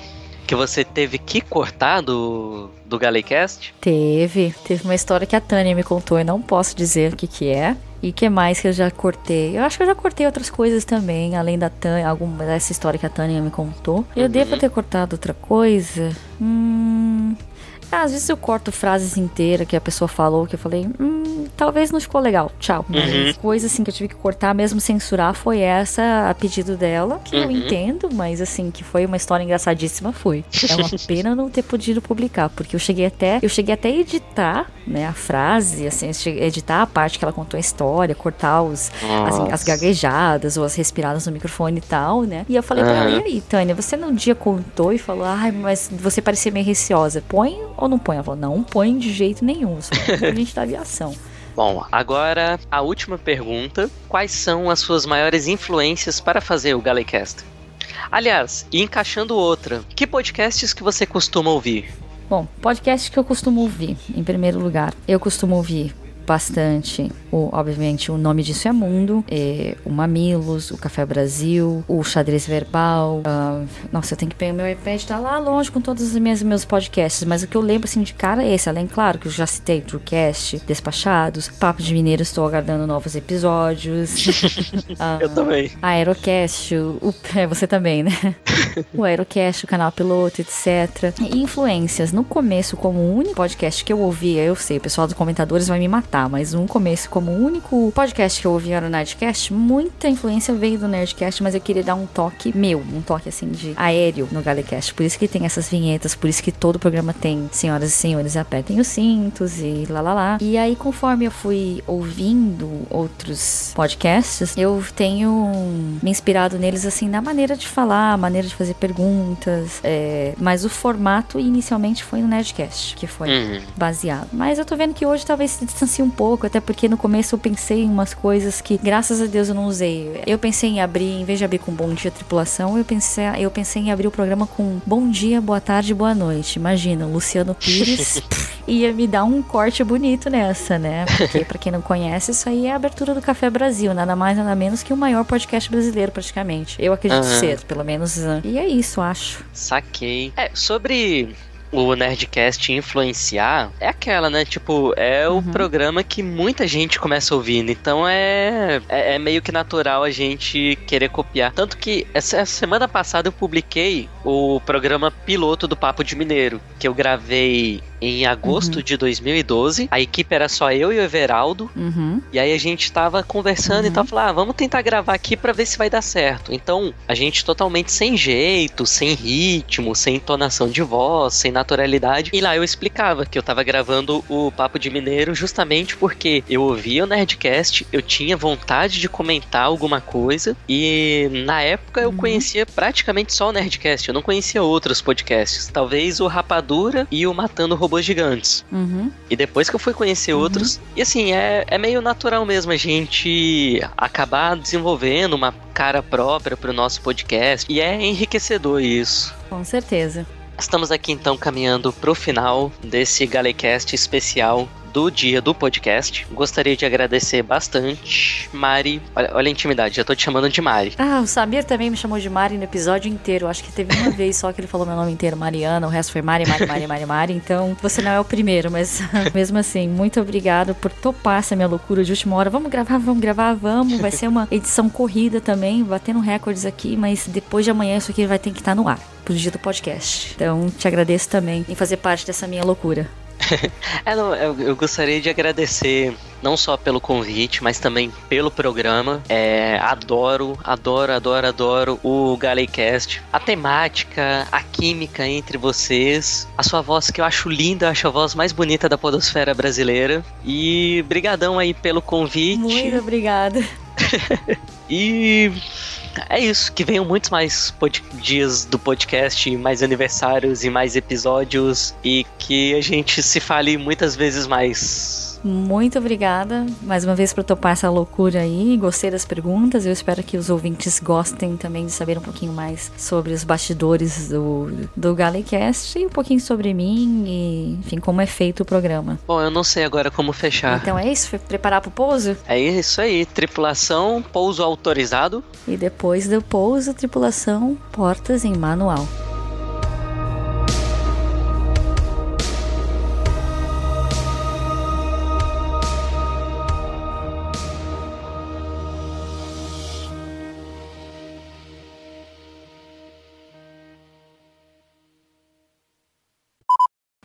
que você teve que cortar do, do Galecast? Teve, teve uma história que a Tânia me contou, eu não posso dizer o que que é. E o que mais que eu já cortei? Eu acho que eu já cortei outras coisas também, além da Tânia, alguma dessa história que a Tânia me contou. Eu Uhum. devo ter cortado outra coisa? Hum. Às vezes eu corto frases inteiras que a pessoa falou, que eu falei, hum, talvez não ficou legal, tchau. Uhum. coisa assim que eu tive que cortar, mesmo censurar, foi essa a pedido dela, que eu Uhum. entendo, mas assim, que foi uma história engraçadíssima, foi. É uma pena não ter podido publicar, porque eu cheguei até, eu cheguei até a editar, né, a frase, assim, eu editar a parte que ela contou a história, cortar os, as, Nossa. as gaguejadas ou as respiradas no microfone e tal, né? E eu falei pra ela, e aí, Tânia, você num dia contou e falou, ai, mas você parecia meio receosa. Põe ou não põe? Ela falou, não põe de jeito nenhum. Sou a gente da aviação. Bom, agora a última pergunta: Quais são as suas maiores influências para fazer o Galecast? Aliás, e encaixando outra, que podcasts que você costuma ouvir? Bom, podcast que eu costumo ouvir, em primeiro lugar, eu costumo ouvir bastante, o, obviamente, o nome disso é Mundo, é, o Mamilos, o Café Brasil, o Xadrez Verbal. ah, nossa, eu tenho que pegar meu iPad, tá lá longe com todos os meus, meus podcasts, mas o que eu lembro assim de cara é esse, além, claro, que eu já citei Truecast, Despachados, Papo de Mineiro, estou aguardando novos episódios. Ah, Eu também. a Aerocast, o, é, você também, né? o Aerocast, o canal piloto, etc. E influências. No começo, como o único podcast que eu ouvia, eu sei, o pessoal dos comentadores vai me matar, mas no começo, como o único podcast que eu ouvia era o Nerdcast, muita influência veio do Nerdcast, mas eu queria dar um toque meu, um toque assim de aéreo no Galecast. Por isso que tem essas vinhetas, por isso que todo programa tem senhoras e senhores apertem os cintos e lá lá lá. E aí, conforme eu fui ouvindo outros podcasts, eu tenho me inspirado neles assim na maneira de falar, maneira de fazer perguntas. é, mas o formato inicialmente foi no Nerdcast, que foi Uhum. baseado. Mas eu tô vendo que hoje talvez se distancie um pouco, até porque no começo eu pensei em umas coisas que, graças a Deus, eu não usei. Eu pensei em abrir, em vez de abrir com Bom Dia Tripulação, eu pensei, eu pensei em abrir o programa com Bom Dia, Boa Tarde, Boa Noite. Imagina, o Luciano Pires ia me dar um corte bonito nessa, né? Porque, pra quem não conhece, isso aí é a abertura do Café Brasil, nada mais, nada menos que o maior podcast brasileiro, praticamente. Eu acredito Aham. ser, pelo menos. ah, E é isso, acho. Saquei. É, sobre o Nerdcast influenciar, é aquela, né? Tipo, é o Uhum. programa que muita gente começa ouvindo. Então é, é, é meio que natural a gente querer copiar. Tanto que essa essa semana passada eu publiquei o programa piloto do Papo de Mineiro, que eu gravei em agosto Uhum. de 2012. A equipe era só eu e o Everaldo. Uhum. E aí a gente tava conversando e Uhum. tal, falar, ah, vamos tentar gravar aqui pra ver se vai dar certo. Então, a gente totalmente sem jeito, sem ritmo, sem entonação de voz, sem naturalidade. E lá eu explicava que eu tava gravando o Papo de Mineiro justamente porque eu ouvia o Nerdcast, eu tinha vontade de comentar alguma coisa e na época eu Uhum. conhecia praticamente só o Nerdcast, eu não conhecia outros podcasts. Talvez o Rapadura e o Matando Robôs Gigantes. Uhum. E depois que eu fui conhecer outros. E assim, é, é meio natural mesmo a gente acabar desenvolvendo uma cara própria pro nosso podcast. E é enriquecedor isso. Com certeza. Estamos aqui então caminhando pro final desse Galecast especial do dia do podcast. Gostaria de agradecer bastante. Mari, olha, olha a intimidade, já tô te chamando de Mari. Ah, o Samir também me chamou de Mari no episódio inteiro. Acho que teve uma vez só que ele falou meu nome inteiro, Mariana. O resto foi Mari, Mari, Mari, Mari, Mari. Então, você não é o primeiro, mas mesmo assim, muito obrigado por topar essa minha loucura de última hora. Vamos gravar, vamos gravar, vamos. Vai ser uma edição corrida também, batendo recordes aqui, mas depois de amanhã isso aqui vai ter que estar no ar pro dia do podcast. Então, te agradeço também em fazer parte dessa minha loucura. É, não, eu, eu gostaria de agradecer não só pelo convite, mas também pelo programa. É, adoro, adoro, adoro, adoro o Galecast. A temática, a química entre vocês, a sua voz que eu acho linda, acho a voz mais bonita da podosfera brasileira. E brigadão aí pelo convite. Muito obrigada. E é isso, que venham muitos mais dias do podcast, mais aniversários e mais episódios e que a gente se fale muitas vezes mais. Muito obrigada mais uma vez por topar essa loucura aí. Gostei das perguntas. Eu espero que os ouvintes gostem também de saber um pouquinho mais sobre os bastidores do, do Galecast e um pouquinho sobre mim e, enfim, como é feito o programa. Bom, eu não sei agora como fechar. Então é isso? Foi preparar pro pouso? É isso aí, tripulação, pouso autorizado. E depois do pouso, tripulação, portas em manual.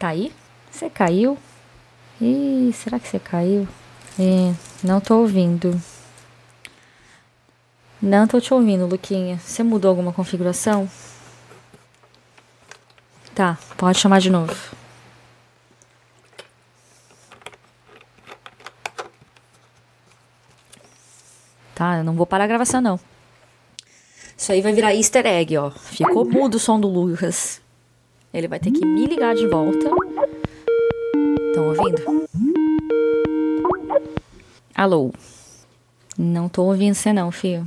Aí? Você caiu? Ih, será que você caiu? Ih, não tô ouvindo. Não tô te ouvindo, Luquinha. Você mudou alguma configuração? Tá, pode chamar de novo. Tá, eu não vou parar a gravação, não. Isso aí vai virar easter egg, ó. Ficou mudo o som do Lucas. Ele vai ter que me ligar de volta. Estão ouvindo? Alô? Não tô ouvindo você não, filho.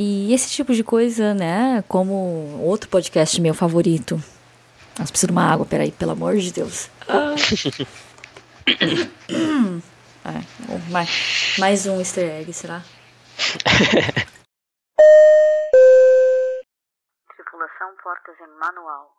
E esse tipo de coisa, né? Como outro podcast meu favorito. Nossa, preciso de uma água, peraí, pelo amor de Deus. Ah. É, mais, mais um easter egg, será? Tripulação Portas em Manual.